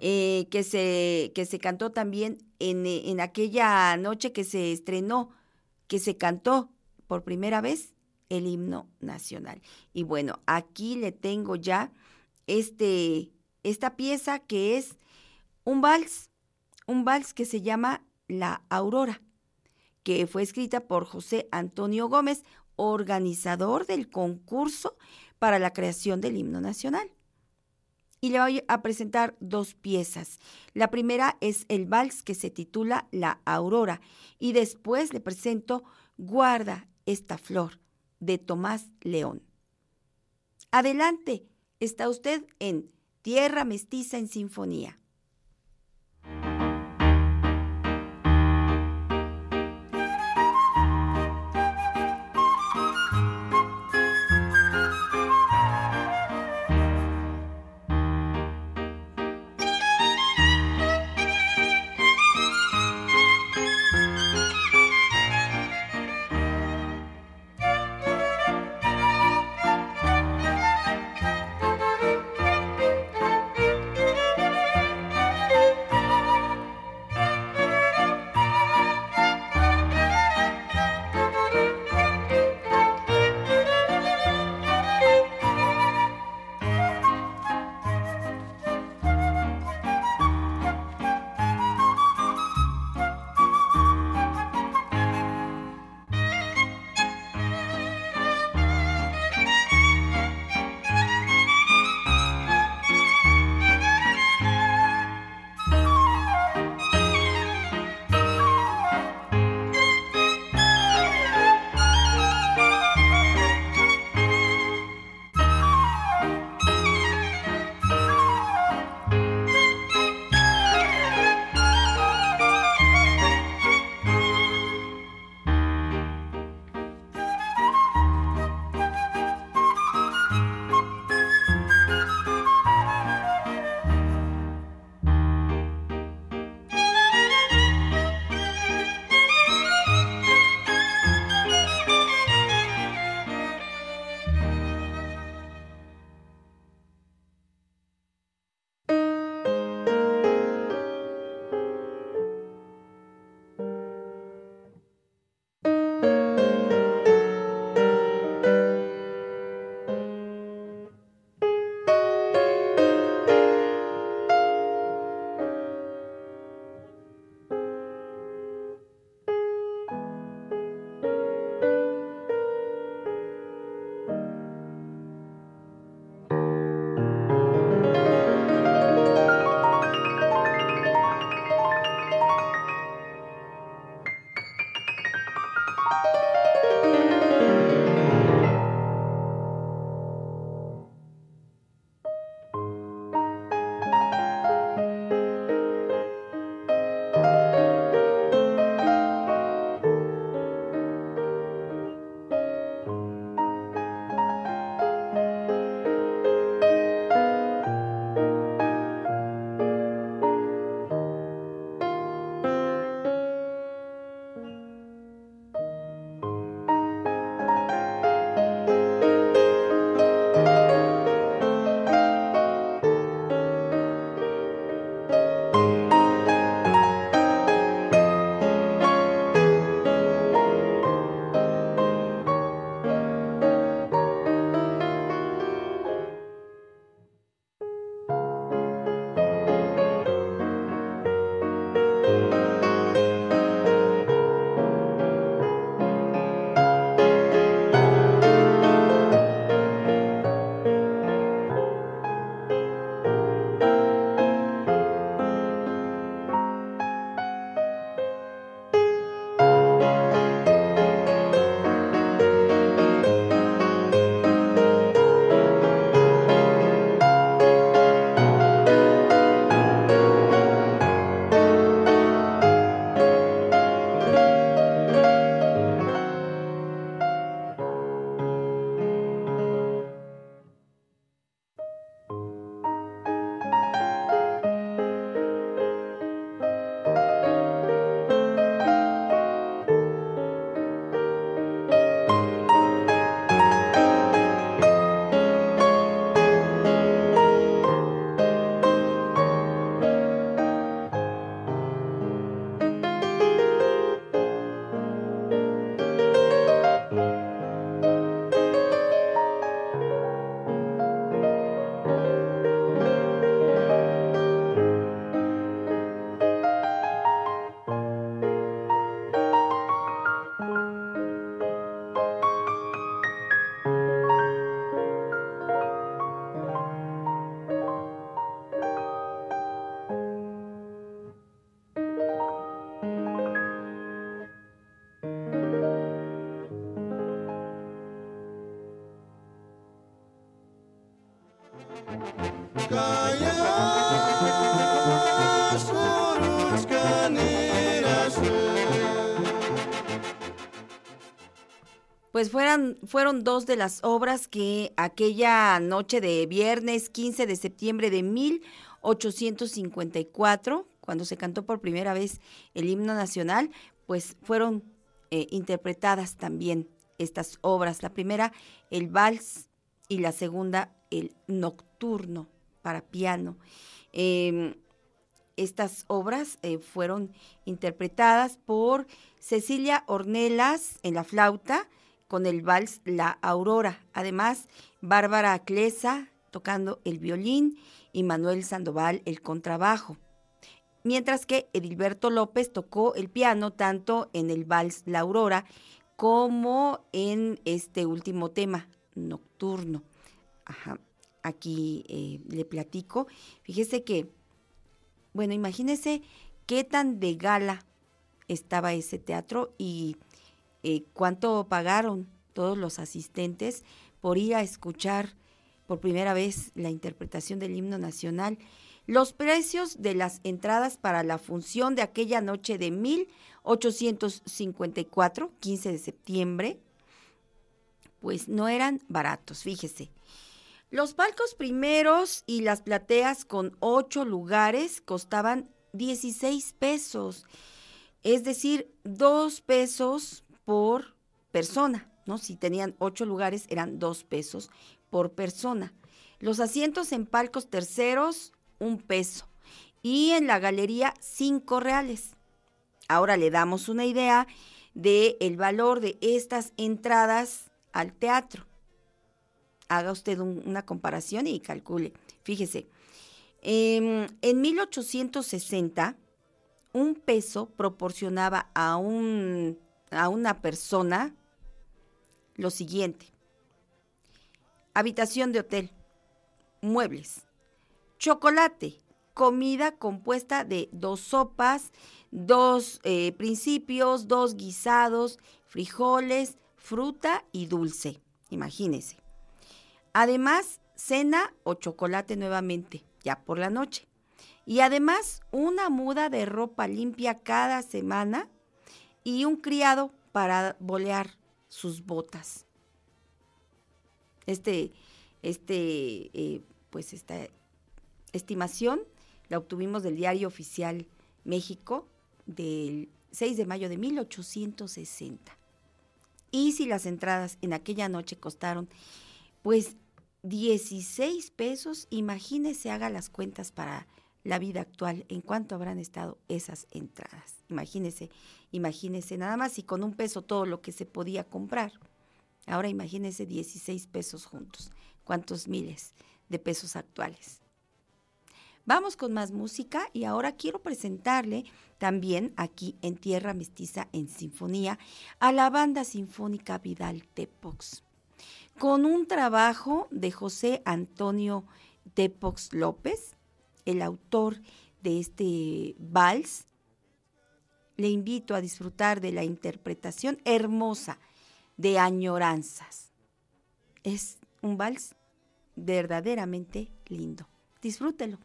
eh, que, se, que se cantó también en, en aquella noche que se estrenó, que se cantó por primera vez el himno nacional. Y bueno, aquí le tengo ya este, esta pieza que es un vals, un vals que se llama La Aurora, que fue escrita por José Antonio Gómez, organizador del concurso para la creación del himno nacional. Y le voy a presentar dos piezas. La primera es el vals que se titula La Aurora y después le presento Guarda esta flor de Tomás León. Adelante, está usted en Tierra Mestiza en Sinfonía. Pues fueran, fueron dos de las obras que aquella noche de viernes 15 de septiembre de 1854, cuando se cantó por primera vez el himno nacional, pues fueron eh, interpretadas también estas obras. La primera, el vals, y la segunda, el nocturno para piano. Em, estas obras eh, fueron interpretadas por Cecilia Ornelas en la flauta, con el vals La Aurora. Además, Bárbara Clesa tocando el violín y Manuel Sandoval el contrabajo. Mientras que Edilberto López tocó el piano tanto en el vals La Aurora como en este último tema, Nocturno. Ajá, aquí eh, le platico. Fíjese que, bueno, imagínese qué tan de gala estaba ese teatro y eh, cuánto pagaron todos los asistentes por ir a escuchar por primera vez la interpretación del himno nacional. Los precios de las entradas para la función de aquella noche de 1854, 15 de septiembre, pues no eran baratos, fíjese. Los palcos primeros y las plateas con ocho lugares costaban 16 pesos, es decir, dos pesos por persona, ¿no? Si tenían ocho lugares, eran dos pesos por persona. Los asientos en palcos terceros, un peso. Y en la galería, cinco reales. Ahora le damos una idea del el valor de estas entradas al teatro. Haga usted una comparación y calcule. Fíjese, em, en 1860, un peso proporcionaba a un a una persona lo siguiente. Habitación de hotel, muebles, chocolate, comida compuesta de dos sopas, dos eh, principios, dos guisados, frijoles, fruta y dulce. Imagínese. Además, cena o chocolate nuevamente, ya por la noche. Y además, una muda de ropa limpia cada semana y un criado para bolear sus botas. Este, este, eh, pues esta estimación la obtuvimos del diario oficial México del 6 de mayo de 1860. Y si las entradas en aquella noche costaron, pues 16 pesos, imagínese, haga las cuentas para la vida actual, en cuánto habrán estado esas entradas. Imagínese, imagínese, nada más y con un peso todo lo que se podía comprar. Ahora imagínese 16 pesos juntos, cuántos miles de pesos actuales. Vamos con más música y ahora quiero presentarle también aquí en Tierra Mestiza en Sinfonía a la banda sinfónica Vidal Tepox, con un trabajo de José Antonio Tepox López, el autor de este vals. Le invito a disfrutar de la interpretación hermosa de Añoranzas. Es un vals verdaderamente lindo. Disfrútelo.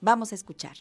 Vamos a escuchar.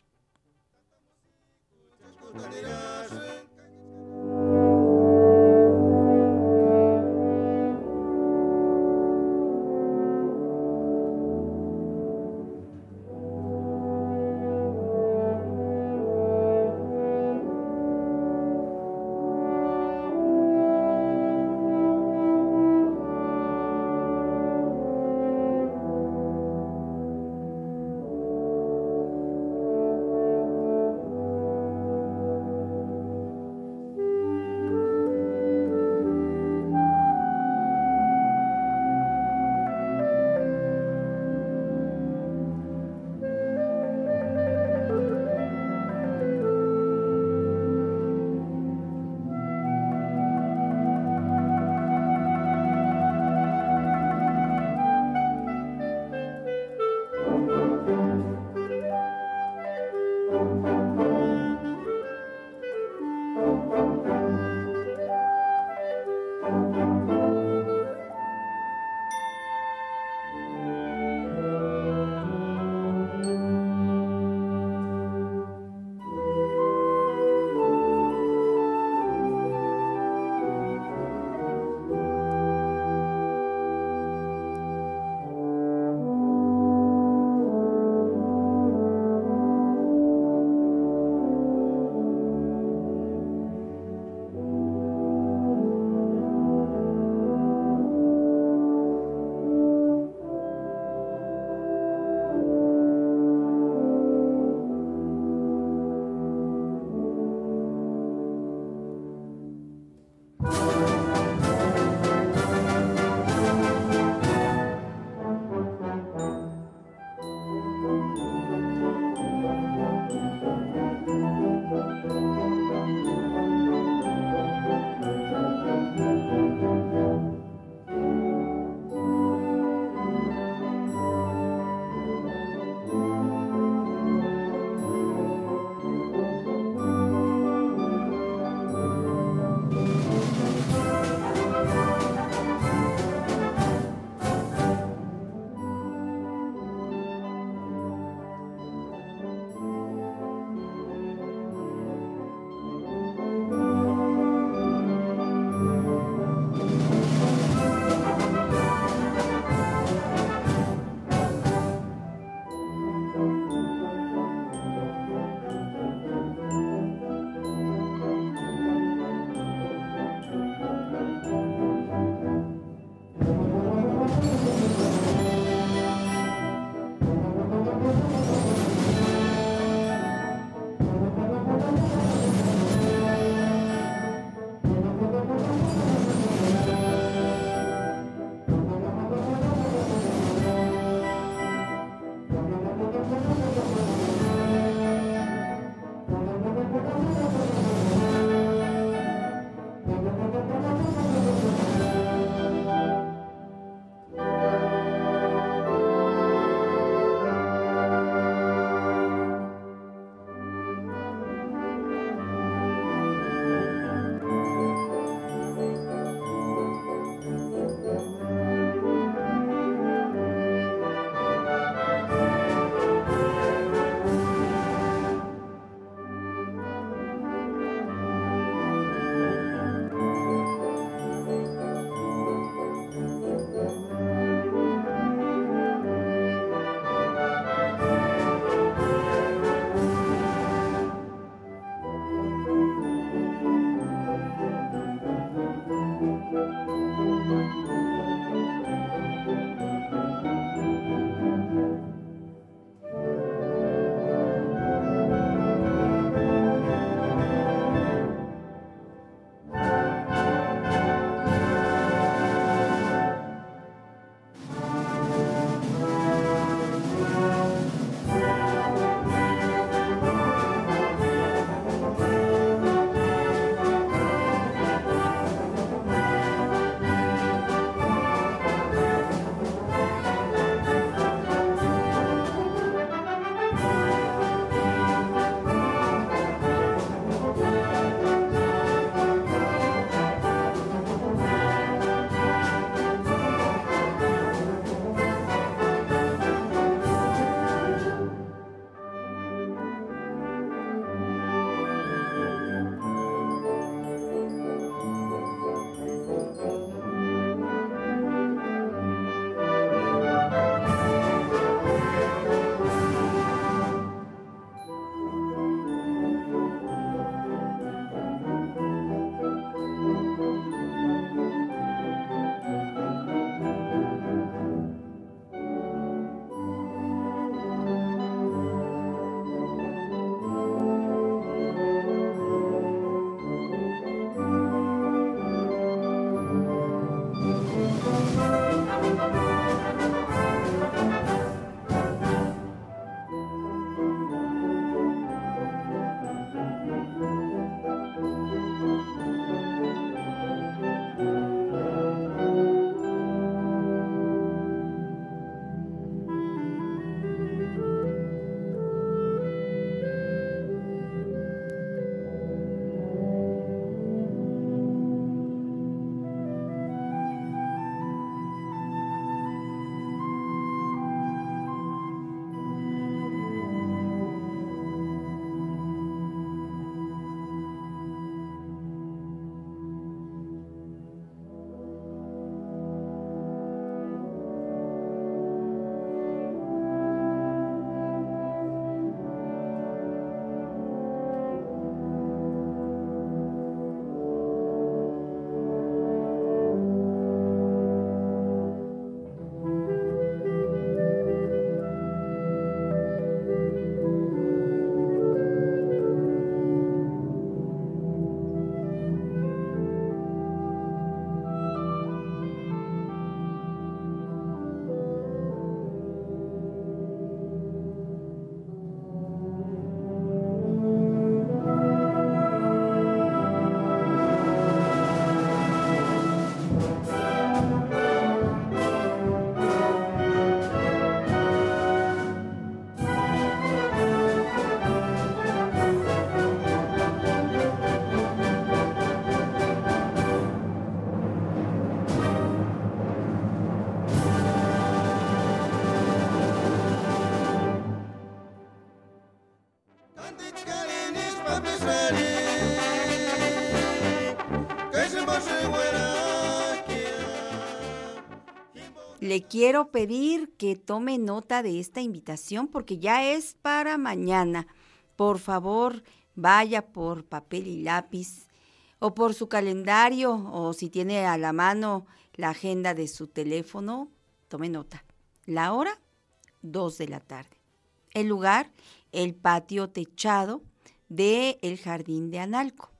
Quiero pedir que tome nota de esta invitación porque ya es para mañana. Por favor, vaya por papel y lápiz o por su calendario o si tiene a la mano la agenda de su teléfono, tome nota. La hora, 2 de la tarde. El lugar, el patio techado del el Jardín de Analco.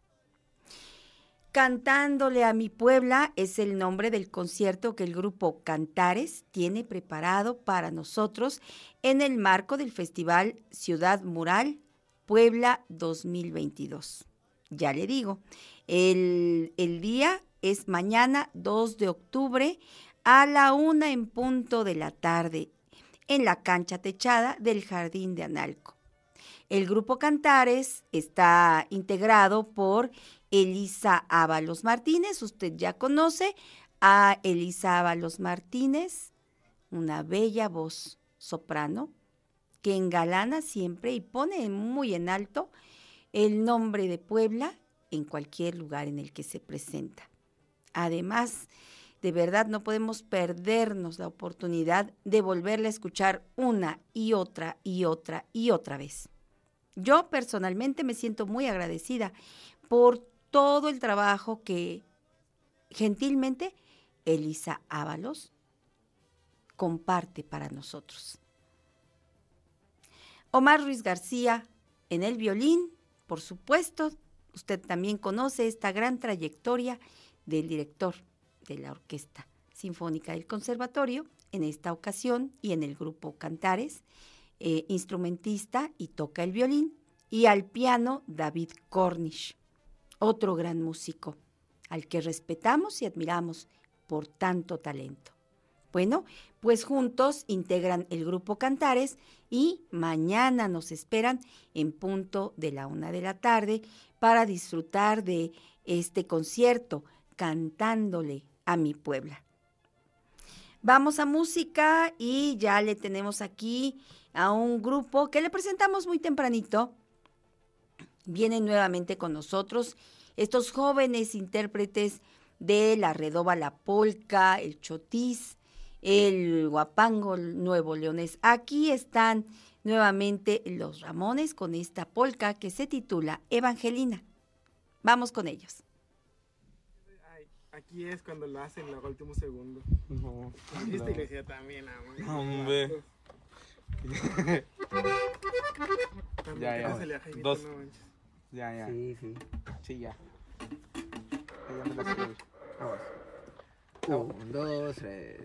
Cantándole a mi Puebla es el nombre del concierto que el grupo Cantares tiene preparado para nosotros en el marco del Festival Ciudad Mural Puebla 2022. Ya le digo, el, el día es mañana 2 de octubre a la una en punto de la tarde en la cancha techada del Jardín de Analco. El grupo Cantares está integrado por Elisa Ábalos Martínez. Usted ya conoce a Elisa Ábalos Martínez, una bella voz soprano que engalana siempre y pone muy en alto el nombre de Puebla en cualquier lugar en el que se presenta. Además, de verdad no podemos perdernos la oportunidad de volverle a escuchar una y otra y otra y otra vez. Yo personalmente me siento muy agradecida por todo el trabajo que gentilmente Elisa Ábalos comparte para nosotros. Omar Ruiz García en el violín, por supuesto, usted también conoce esta gran trayectoria del director de la Orquesta Sinfónica del Conservatorio, en esta ocasión y en el grupo Cantares, eh, instrumentista y toca el violín, y al piano David Cornish, otro gran músico, al que respetamos y admiramos por tanto talento. Bueno, pues juntos integran el grupo Cantares y mañana nos esperan en punto de la una de la tarde para disfrutar de este concierto cantándole a mi Puebla. Vamos a música y ya le tenemos aquí a un grupo que le presentamos muy tempranito. Vienen nuevamente con nosotros estos jóvenes intérpretes de la redoba, la polca, el chotis, el guapango nuevo leones. Aquí están nuevamente los Ramones con esta polca que se titula Evangelina. Vamos con ellos. Aquí es cuando lo hacen los últimos segundos. No. Esta iglesia también, amor. Hombre. También Ya, ya. Dos. no. Ya, ya. Sí, sí. Sí, ya. Ya me la. Vamos. Un, dos, tres.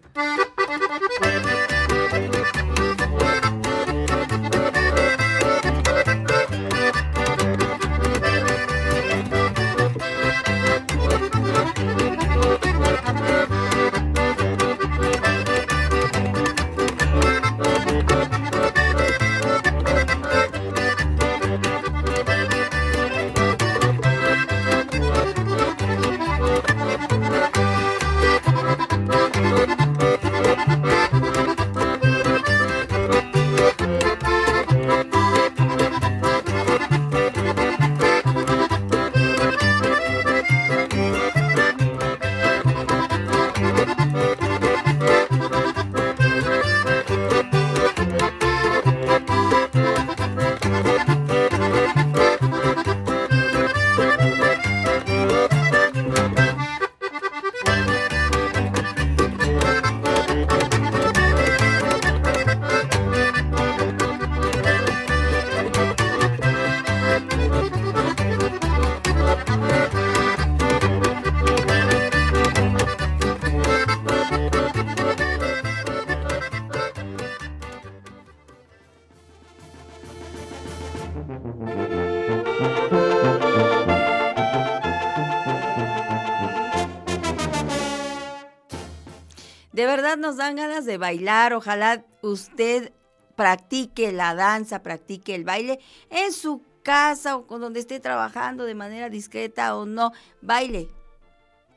Nos dan ganas de bailar. Ojalá usted practique la danza, practique el baile en su casa o con donde esté trabajando de manera discreta o no. Baile.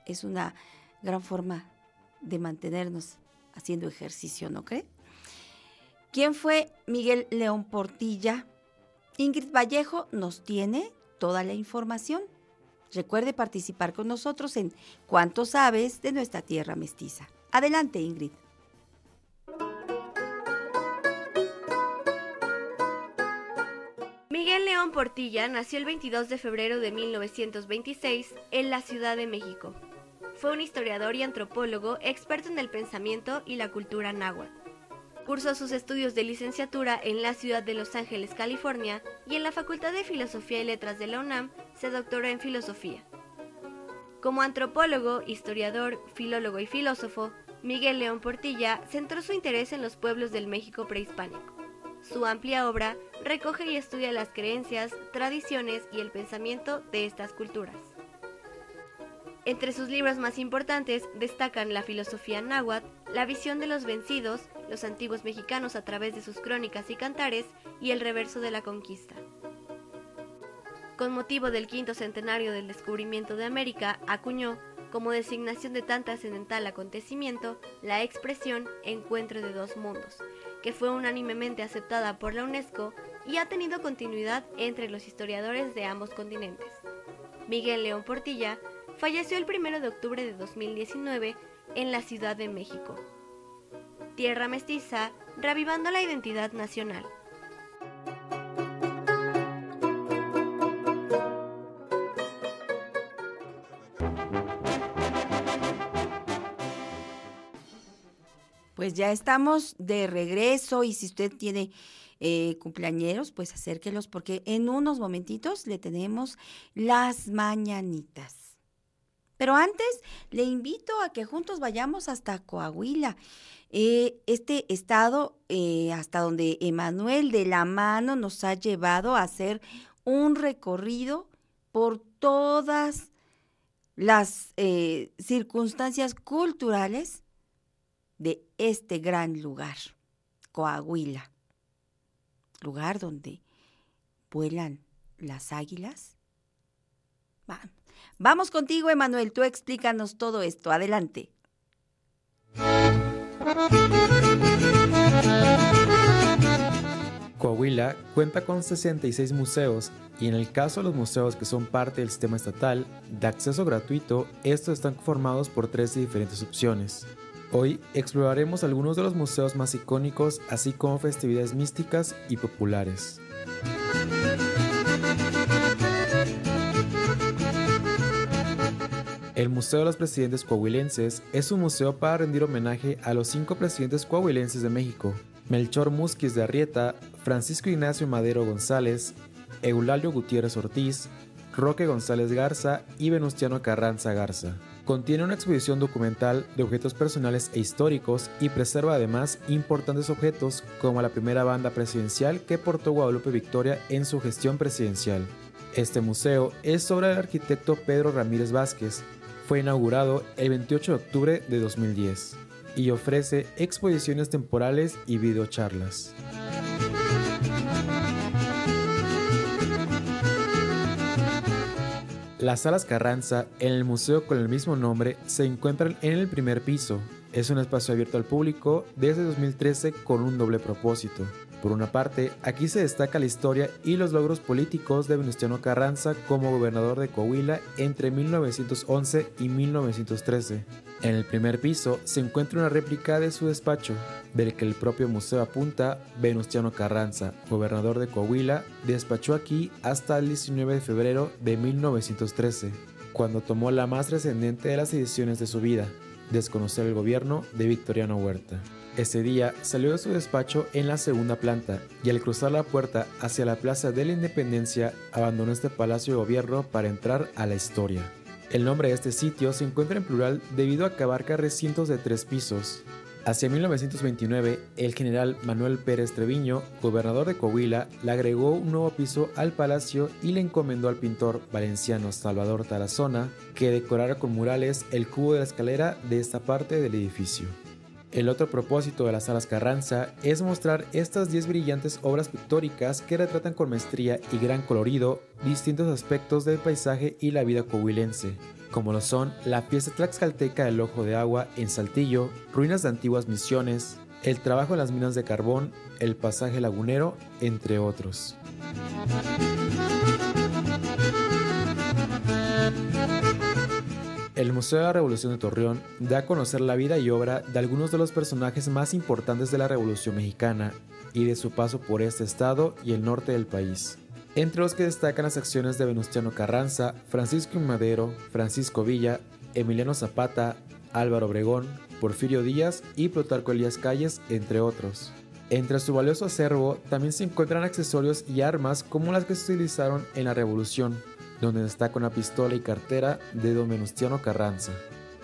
Es una gran forma de mantenernos haciendo ejercicio, ¿no cree? ¿Quién fue Miguel León Portilla? Ingrid Vallejo nos tiene toda la información. Recuerde participar con nosotros en ¿Cuánto sabes de nuestra tierra mestiza? Adelante, Ingrid. Miguel León Portilla nació el 22 de febrero de 1926 en la Ciudad de México. Fue un historiador y antropólogo experto en el pensamiento y la cultura náhuatl. Cursó sus estudios de licenciatura en la ciudad de Los Ángeles, California, y en la Facultad de Filosofía y Letras de la UNAM se doctoró en filosofía. Como antropólogo, historiador, filólogo y filósofo, Miguel León Portilla centró su interés en los pueblos del México prehispánico. Su amplia obra recoge y estudia las creencias, tradiciones y el pensamiento de estas culturas. Entre sus libros más importantes destacan La filosofía náhuatl, La visión de los vencidos, los antiguos mexicanos a través de sus crónicas y cantares y El reverso de la conquista. Con motivo del quinto centenario del descubrimiento de América, acuñó, como designación de tan trascendental acontecimiento, la expresión Encuentro de dos mundos, que fue unánimemente aceptada por la UNESCO y ha tenido continuidad entre los historiadores de ambos continentes. Miguel León Portilla falleció el 1 de octubre de 2019 en la Ciudad de México. Tierra Mestiza, revivando la identidad nacional. Pues ya estamos de regreso y si usted tiene eh, cumpleañeros, pues acérquelos porque en unos momentitos le tenemos las mañanitas. Pero antes le invito a que juntos vayamos hasta Coahuila, eh, este estado eh, hasta donde Emanuel de la mano nos ha llevado a hacer un recorrido por todas las eh, circunstancias culturales este gran lugar, Coahuila, lugar donde vuelan las águilas. Vamos contigo, Emanuel, tú explícanos todo esto, adelante. Coahuila cuenta con 66 museos y en el caso de los museos que son parte del sistema estatal de acceso gratuito, estos están formados por tres diferentes opciones. Hoy exploraremos algunos de los museos más icónicos, así como festividades místicas y populares. El Museo de los Presidentes Coahuilenses es un museo para rendir homenaje a los cinco presidentes coahuilenses de México, Melchor Musquiz de Arrieta, Francisco Ignacio Madero González, Eulalio Gutiérrez Ortiz, Roque González Garza y Venustiano Carranza Garza. Contiene una exposición documental de objetos personales e históricos y preserva además importantes objetos como la primera banda presidencial que portó Guadalupe Victoria en su gestión presidencial. Este museo es obra del arquitecto Pedro Ramírez Vázquez, fue inaugurado el 28 de octubre de 2010 y ofrece exposiciones temporales y videocharlas. Las salas Carranza en el museo con el mismo nombre se encuentran en el primer piso. Es un espacio abierto al público desde 2013 con un doble propósito. Por una parte, aquí se destaca la historia y los logros políticos de Venustiano Carranza como gobernador de Coahuila entre 1911 y 1913. En el primer piso se encuentra una réplica de su despacho, del que el propio museo apunta Venustiano Carranza, gobernador de Coahuila, despachó aquí hasta el 19 de febrero de 1913, cuando tomó la más trascendente de las ediciones de su vida, desconocer el gobierno de Victoriano Huerta. Ese día salió de su despacho en la segunda planta y al cruzar la puerta hacia la Plaza de la Independencia abandonó este palacio de gobierno para entrar a la historia. El nombre de este sitio se encuentra en plural debido a que abarca recintos de tres pisos. Hacia 1929, el general Manuel Pérez Treviño, gobernador de Coahuila, le agregó un nuevo piso al palacio y le encomendó al pintor valenciano Salvador Tarazona que decorara con murales el cubo de la escalera de esta parte del edificio. El otro propósito de las salas Carranza es mostrar estas 10 brillantes obras pictóricas que retratan con maestría y gran colorido distintos aspectos del paisaje y la vida coahuilense, como lo son la pieza tlaxcalteca del Ojo de Agua en Saltillo, ruinas de antiguas misiones, el trabajo en las minas de carbón, el pasaje lagunero, entre otros. El Museo de la Revolución de Torreón da a conocer la vida y obra de algunos de los personajes más importantes de la Revolución Mexicana y de su paso por este estado y el norte del país. Entre los que destacan las acciones de Venustiano Carranza, Francisco Madero, Francisco Villa, Emiliano Zapata, Álvaro Obregón, Porfirio Díaz y Plutarco Elías Calles, entre otros. Entre su valioso acervo también se encuentran accesorios y armas como las que se utilizaron en la Revolución, donde destaca una pistola y cartera de don Venustiano Carranza.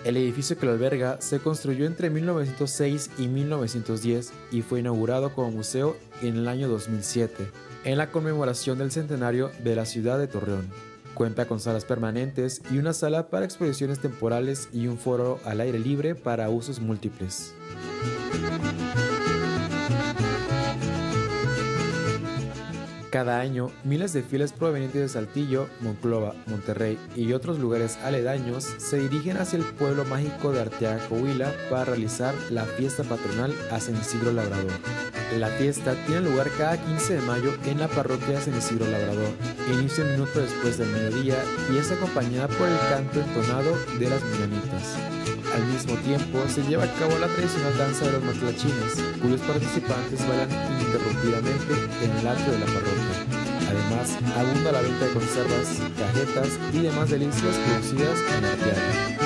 El edificio que lo alberga se construyó entre 1906 y 1910 y fue inaugurado como museo en el año 2007, en la conmemoración del centenario de la ciudad de Torreón. Cuenta con salas permanentes y una sala para exposiciones temporales y un foro al aire libre para usos múltiples. Cada año, miles de fieles provenientes de Saltillo, Monclova, Monterrey y otros lugares aledaños se dirigen hacia el pueblo mágico de Arteaga, Coahuila, para realizar la fiesta patronal a San Isidro Labrador. La fiesta tiene lugar cada 15 de mayo en la parroquia de San Isidro Labrador. Inicia un minuto después del mediodía y es acompañada por el canto entonado de las mañanitas. Al mismo tiempo, se lleva a cabo la tradicional danza de los matlachines, cuyos participantes bailan ininterrumpidamente en el atrio de la parroquia. Además, abunda la venta de conservas, cajetas y demás delicias producidas en Arteaga.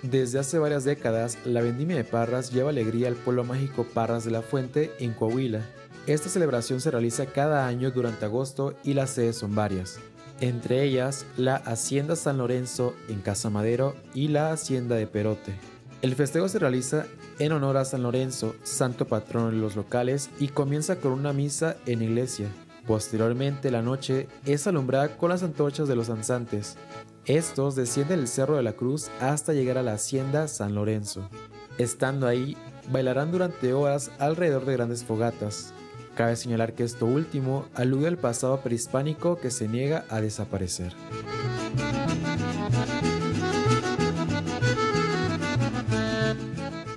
Desde hace varias décadas, la vendimia de Parras lleva alegría al pueblo mágico Parras de la Fuente en Coahuila. Esta celebración se realiza cada año durante agosto y las sedes son varias entre ellas la Hacienda San Lorenzo en Casa Madero y la Hacienda de Perote. El festejo se realiza en honor a San Lorenzo, santo patrono de los locales, y comienza con una misa en iglesia. Posteriormente, la noche es alumbrada con las antorchas de los danzantes. Estos descienden el Cerro de la Cruz hasta llegar a la Hacienda San Lorenzo. Estando ahí, bailarán durante horas alrededor de grandes fogatas. Cabe señalar que esto último alude al pasado prehispánico que se niega a desaparecer.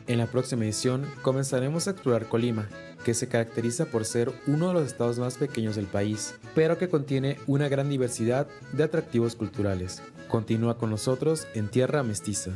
En la próxima edición comenzaremos a explorar Colima, que se caracteriza por ser uno de los estados más pequeños del país, pero que contiene una gran diversidad de atractivos culturales. Continúa con nosotros en Tierra Mestiza.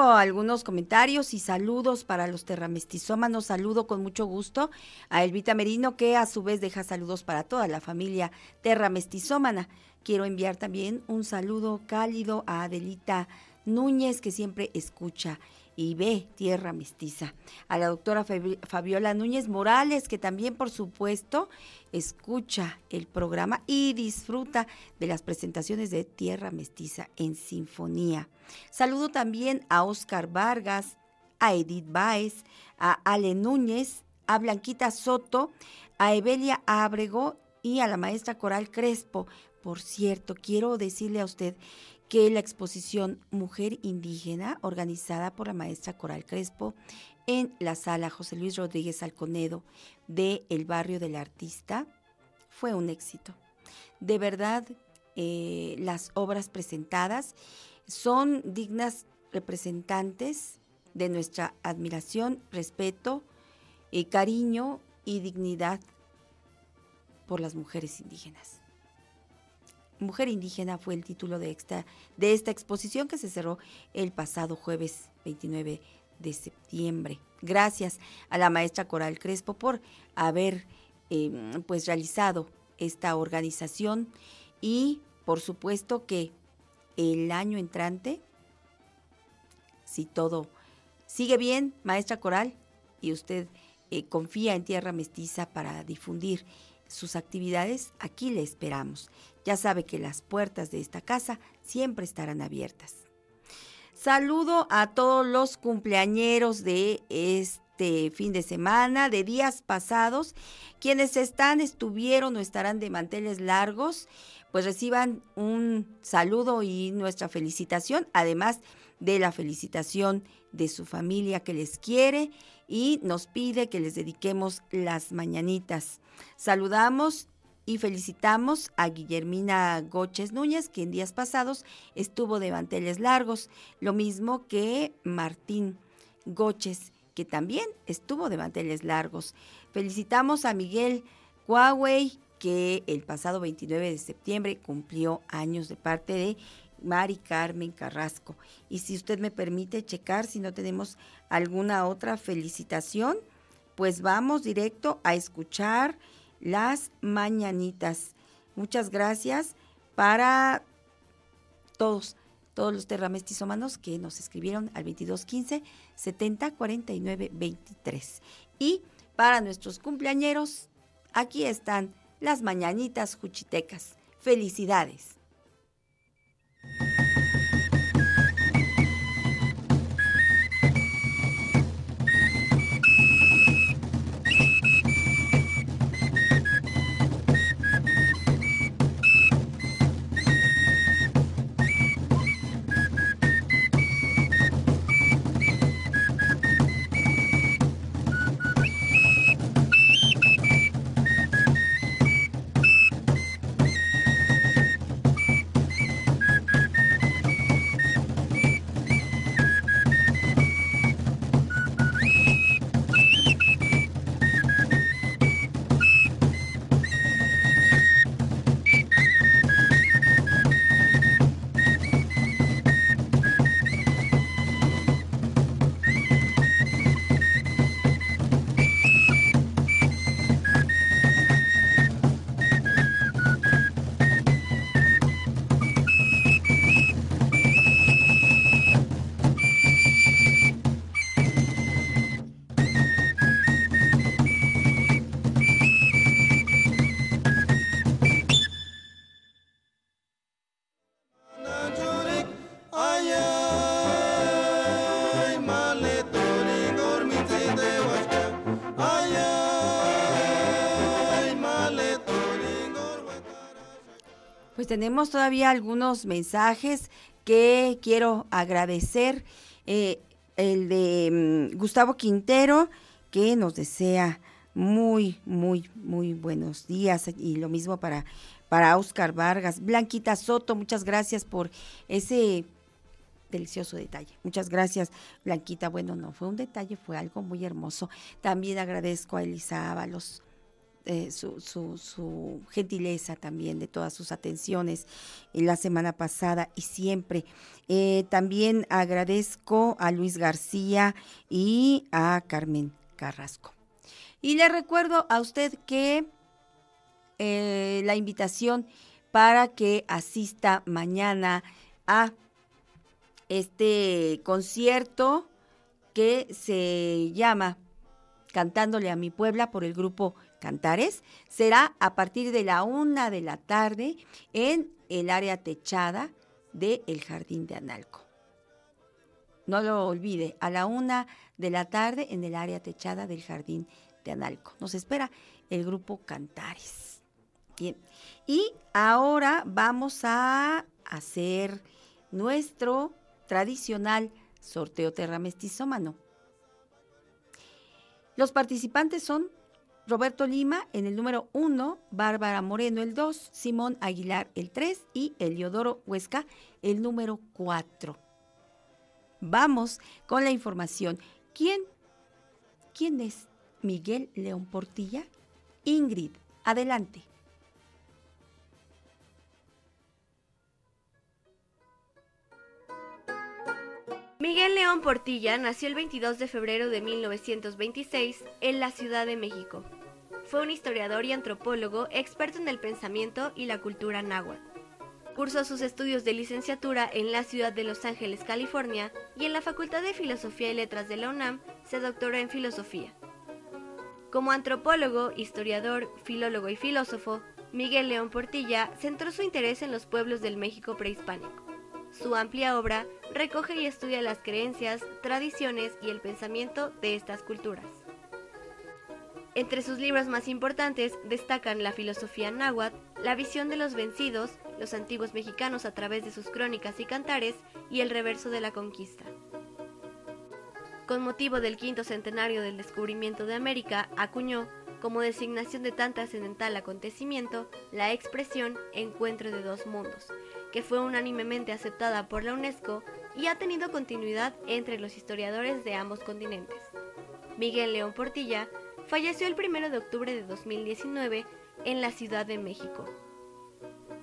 Algunos comentarios y saludos para los terramestizómanos. Saludo con mucho gusto a Elvita Merino, que a su vez deja saludos para toda la familia terramestizómana. Quiero enviar también un saludo cálido a Adelita Núñez, que siempre escucha y ve Tierra Mestiza. A la doctora Fabiola Núñez Morales, que también, por supuesto, escucha el programa y disfruta de las presentaciones de Tierra Mestiza en Sinfonía. Saludo también a Oscar Vargas, a Edith Baez, a Ale Núñez, a Blanquita Soto, a Evelia Abrego y a la maestra Coral Crespo. Por cierto, quiero decirle a usted que la exposición Mujer Indígena, organizada por la maestra Coral Crespo en la sala José Luis Rodríguez Alconedo de El Barrio del Artista, fue un éxito. De verdad, eh, las obras presentadas son dignas representantes de nuestra admiración, respeto, eh, cariño y dignidad por las mujeres indígenas. Mujer Indígena fue el título de esta, de esta exposición que se cerró el pasado jueves 29 de septiembre. Gracias a la maestra Coral Crespo por haber em, pues realizado esta organización y por supuesto que el año entrante, si todo sigue bien, maestra Coral, y usted eh, confía en Tierra Mestiza para difundir sus actividades, aquí le esperamos. Ya sabe que las puertas de esta casa siempre estarán abiertas. Saludo a todos los cumpleañeros de este fin de semana, de días pasados. Quienes están, estuvieron o estarán de manteles largos, pues reciban un saludo y nuestra felicitación, además de la felicitación de su familia que les quiere y nos pide que les dediquemos las mañanitas. Saludamos y felicitamos a Guillermina Goches Núñez, que en días pasados estuvo de manteles largos, lo mismo que Martín Goches, que también estuvo de manteles largos. Felicitamos a Miguel Huawei, que el pasado 29 de septiembre cumplió años de parte de Mari Carmen Carrasco. Y si usted me permite checar si no tenemos alguna otra felicitación, pues vamos directo a escuchar las mañanitas. Muchas gracias para todos, todos los terramestizomanos que nos escribieron al 2215 70 49 23. Y para nuestros cumpleañeros, aquí están las mañanitas juchitecas. Felicidades. Pues tenemos todavía algunos mensajes que quiero agradecer. Eh, el de mm, Gustavo Quintero, que nos desea muy, muy, muy buenos días. Y lo mismo para, para Oscar Vargas. Blanquita Soto, muchas gracias por ese delicioso detalle. Muchas gracias, Blanquita. Bueno, no fue un detalle, fue algo muy hermoso. También agradezco a Elisa Ábalos eh, su, gentileza también de todas sus atenciones en la semana pasada y siempre. Eh, también agradezco a Luis García y a Carmen Carrasco. Y le recuerdo a usted que eh, la invitación para que asista mañana a este concierto que se llama Cantándole a mi Puebla por el grupo Cantares será a partir de la una de la tarde en el área techada del el Jardín de Analco. No lo olvide, a la una de la tarde en el área techada del Jardín de Analco. Nos espera el grupo Cantares. Bien, y ahora vamos a hacer nuestro tradicional sorteo terramestizómano. Los participantes son Roberto Lima en el número 1, Bárbara Moreno el 2, Simón Aguilar el 3 y Eliodoro Huesca el número 4. Vamos con la información. ¿Quién, quién es Miguel León Portilla? Ingrid, adelante. Miguel León Portilla nació el 22 de febrero de 1926 en la Ciudad de México. Fue un historiador y antropólogo experto en el pensamiento y la cultura náhuatl. Cursó sus estudios de licenciatura en la ciudad de Los Ángeles, California, y en la Facultad de Filosofía y Letras de la UNAM se doctoró en filosofía. Como antropólogo, historiador, filólogo y filósofo, Miguel León Portilla centró su interés en los pueblos del México prehispánico. Su amplia obra recoge y estudia las creencias, tradiciones y el pensamiento de estas culturas. Entre sus libros más importantes destacan La filosofía náhuatl, La visión de los vencidos, los antiguos mexicanos a través de sus crónicas y cantares y el reverso de la conquista. Con motivo del quinto centenario del descubrimiento de América, acuñó, como designación de tan trascendental acontecimiento, la expresión Encuentro de dos mundos, que fue unánimemente aceptada por la UNESCO y ha tenido continuidad entre los historiadores de ambos continentes. Miguel León Portilla falleció el 1 de octubre de 2019 en la Ciudad de México.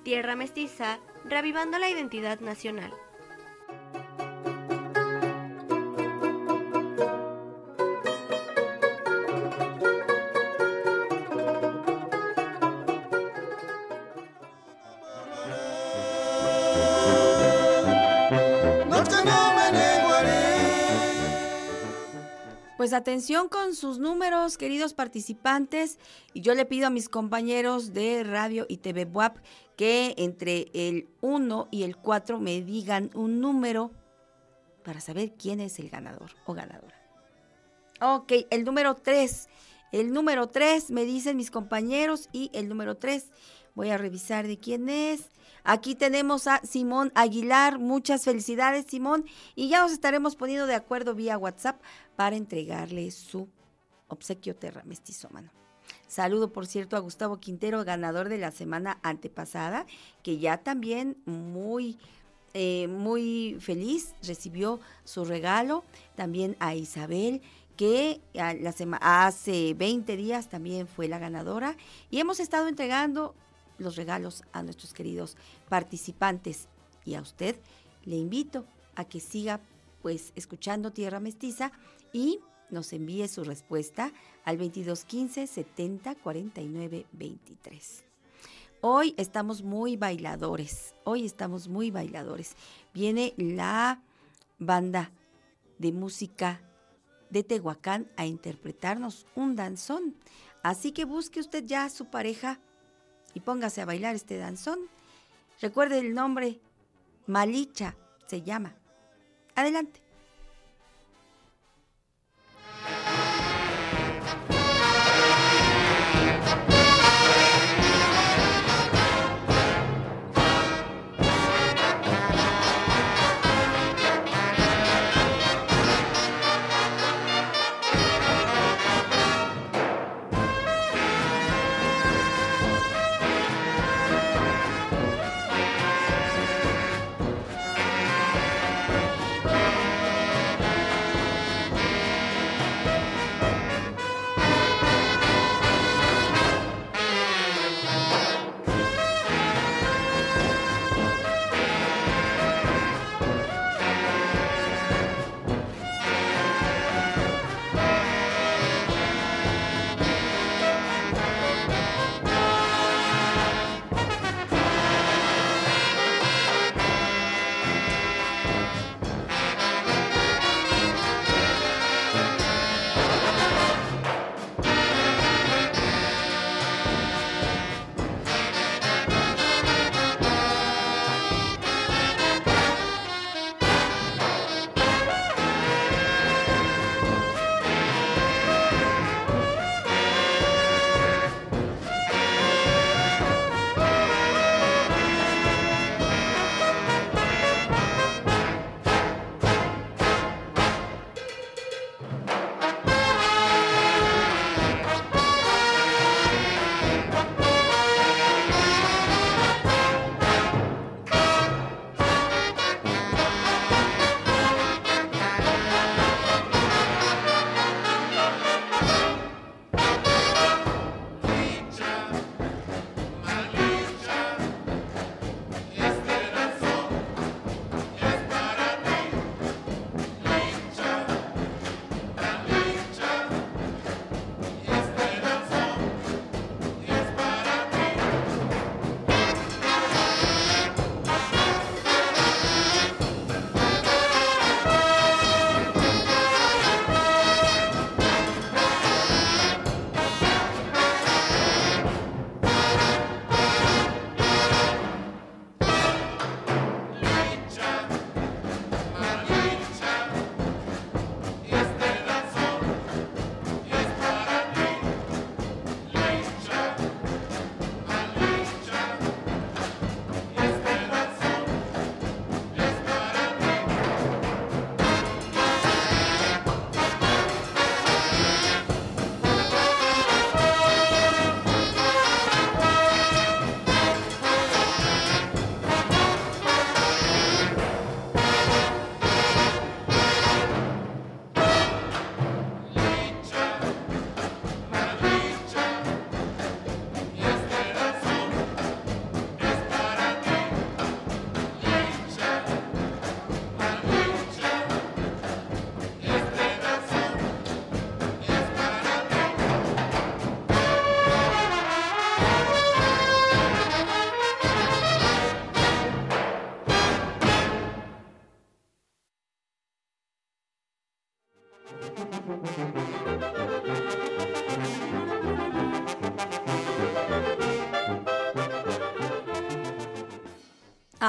Tierra Mestiza, revivando la identidad nacional. Pues atención con sus números, queridos participantes, y yo le pido a mis compañeros de radio y TV WAP que entre el 1 y el 4 me digan un número para saber quién es el ganador o ganadora. Ok, el número 3. El número 3 me dicen mis compañeros y el número 3 voy a revisar de quién es. Aquí tenemos a Simón Aguilar. Muchas felicidades, Simón. Y ya nos estaremos poniendo de acuerdo vía WhatsApp para entregarle su obsequio terra mestizómano. Saludo, por cierto, a Gustavo Quintero, ganador de la semana antepasada, que ya también muy, eh, muy feliz recibió su regalo. También a Isabel, que hace 20 días también fue la ganadora. Y hemos estado entregando los regalos a nuestros queridos participantes. Y a usted le invito a que siga pues escuchando Tierra Mestiza y nos envíe su respuesta al 2215 70 49 23. Hoy estamos muy bailadores, hoy estamos muy bailadores. Viene la banda de música de Tehuacán a interpretarnos un danzón. Así que busque usted ya a su pareja y póngase a bailar este danzón. Recuerde el nombre, Malicha se llama. Adelante.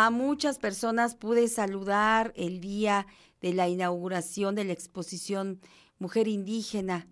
Muchas personas pude saludar el día de la inauguración de la exposición Mujer Indígena.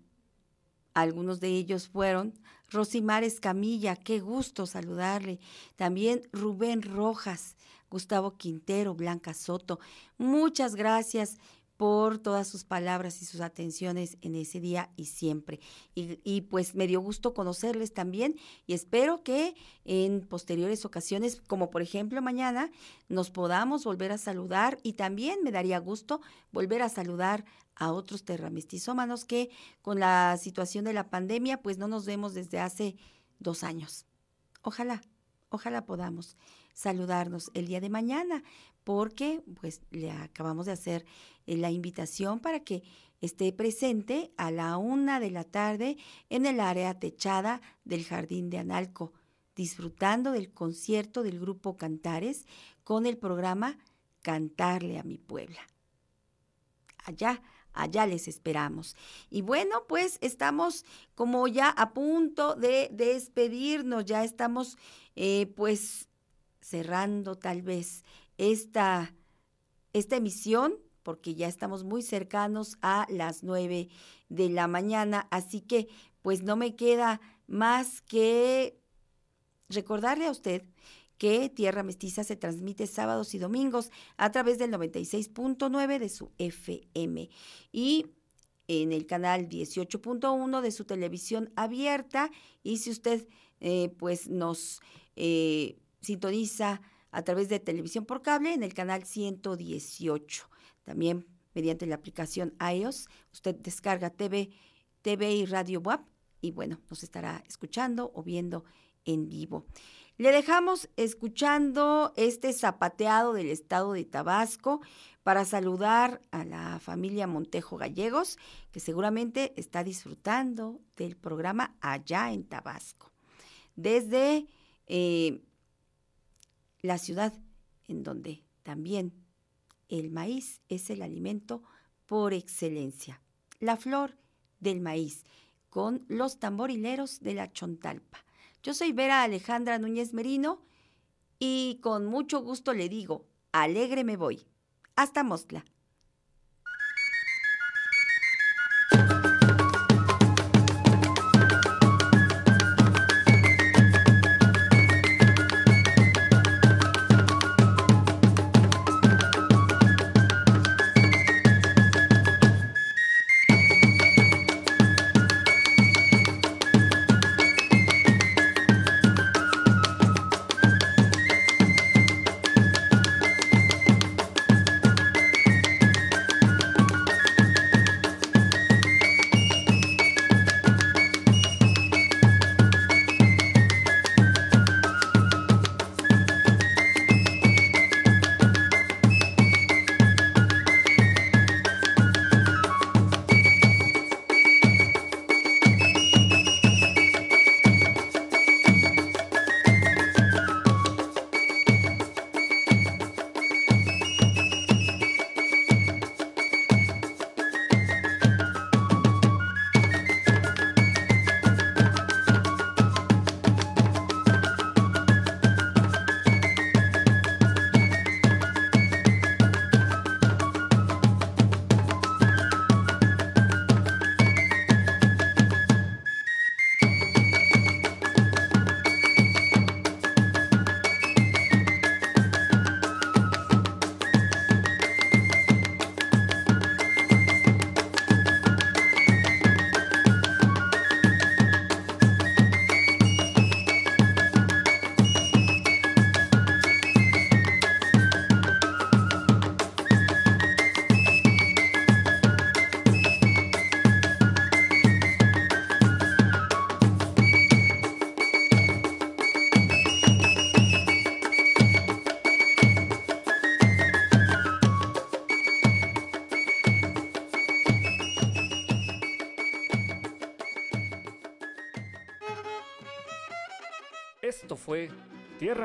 Algunos de ellos fueron Rosimar Escamilla, qué gusto saludarle. También Rubén Rojas, Gustavo Quintero, Blanca Soto. Muchas gracias por todas sus palabras y sus atenciones en ese día y siempre. Y, pues me dio gusto conocerles también y espero que en posteriores ocasiones, como por ejemplo mañana, nos podamos volver a saludar y también me daría gusto volver a saludar a otros terramestizómanos que con la situación de la pandemia pues no nos vemos desde hace dos años. Ojalá, ojalá podamos saludarnos el día de mañana porque pues le acabamos de hacer la invitación para que esté presente a la una de la tarde en el área techada del Jardín de Analco, disfrutando del concierto del grupo Cantares con el programa Cantarle a mi Puebla. Allá, allá les esperamos. Y bueno, pues estamos como ya a punto de, despedirnos, ya estamos eh, pues cerrando tal vez esta, esta emisión, porque ya estamos muy cercanos a las nueve de la mañana, así que pues no me queda más que recordarle a usted que Tierra Mestiza se transmite sábados y domingos a través del 96.9 de su FM y en el canal 18.1 de su televisión abierta y si usted eh, pues nos eh, sintoniza a través de televisión por cable en el canal 118. También mediante la aplicación iOS, usted descarga TV, TV y Radio WAP y bueno, nos estará escuchando o viendo en vivo. Le dejamos escuchando este zapateado del estado de Tabasco para saludar a la familia Montejo Gallegos, que seguramente está disfrutando del programa allá en Tabasco. Desde eh, la ciudad en donde también el maíz es el alimento por excelencia. La flor del maíz con los tamborileros de la Chontalpa. Yo soy Vera Alejandra Núñez Merino y con mucho gusto le digo, alegre me voy. Hasta Mostla.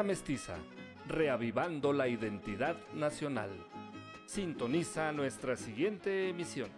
Mestiza, reavivando la identidad nacional. Sintoniza nuestra siguiente emisión.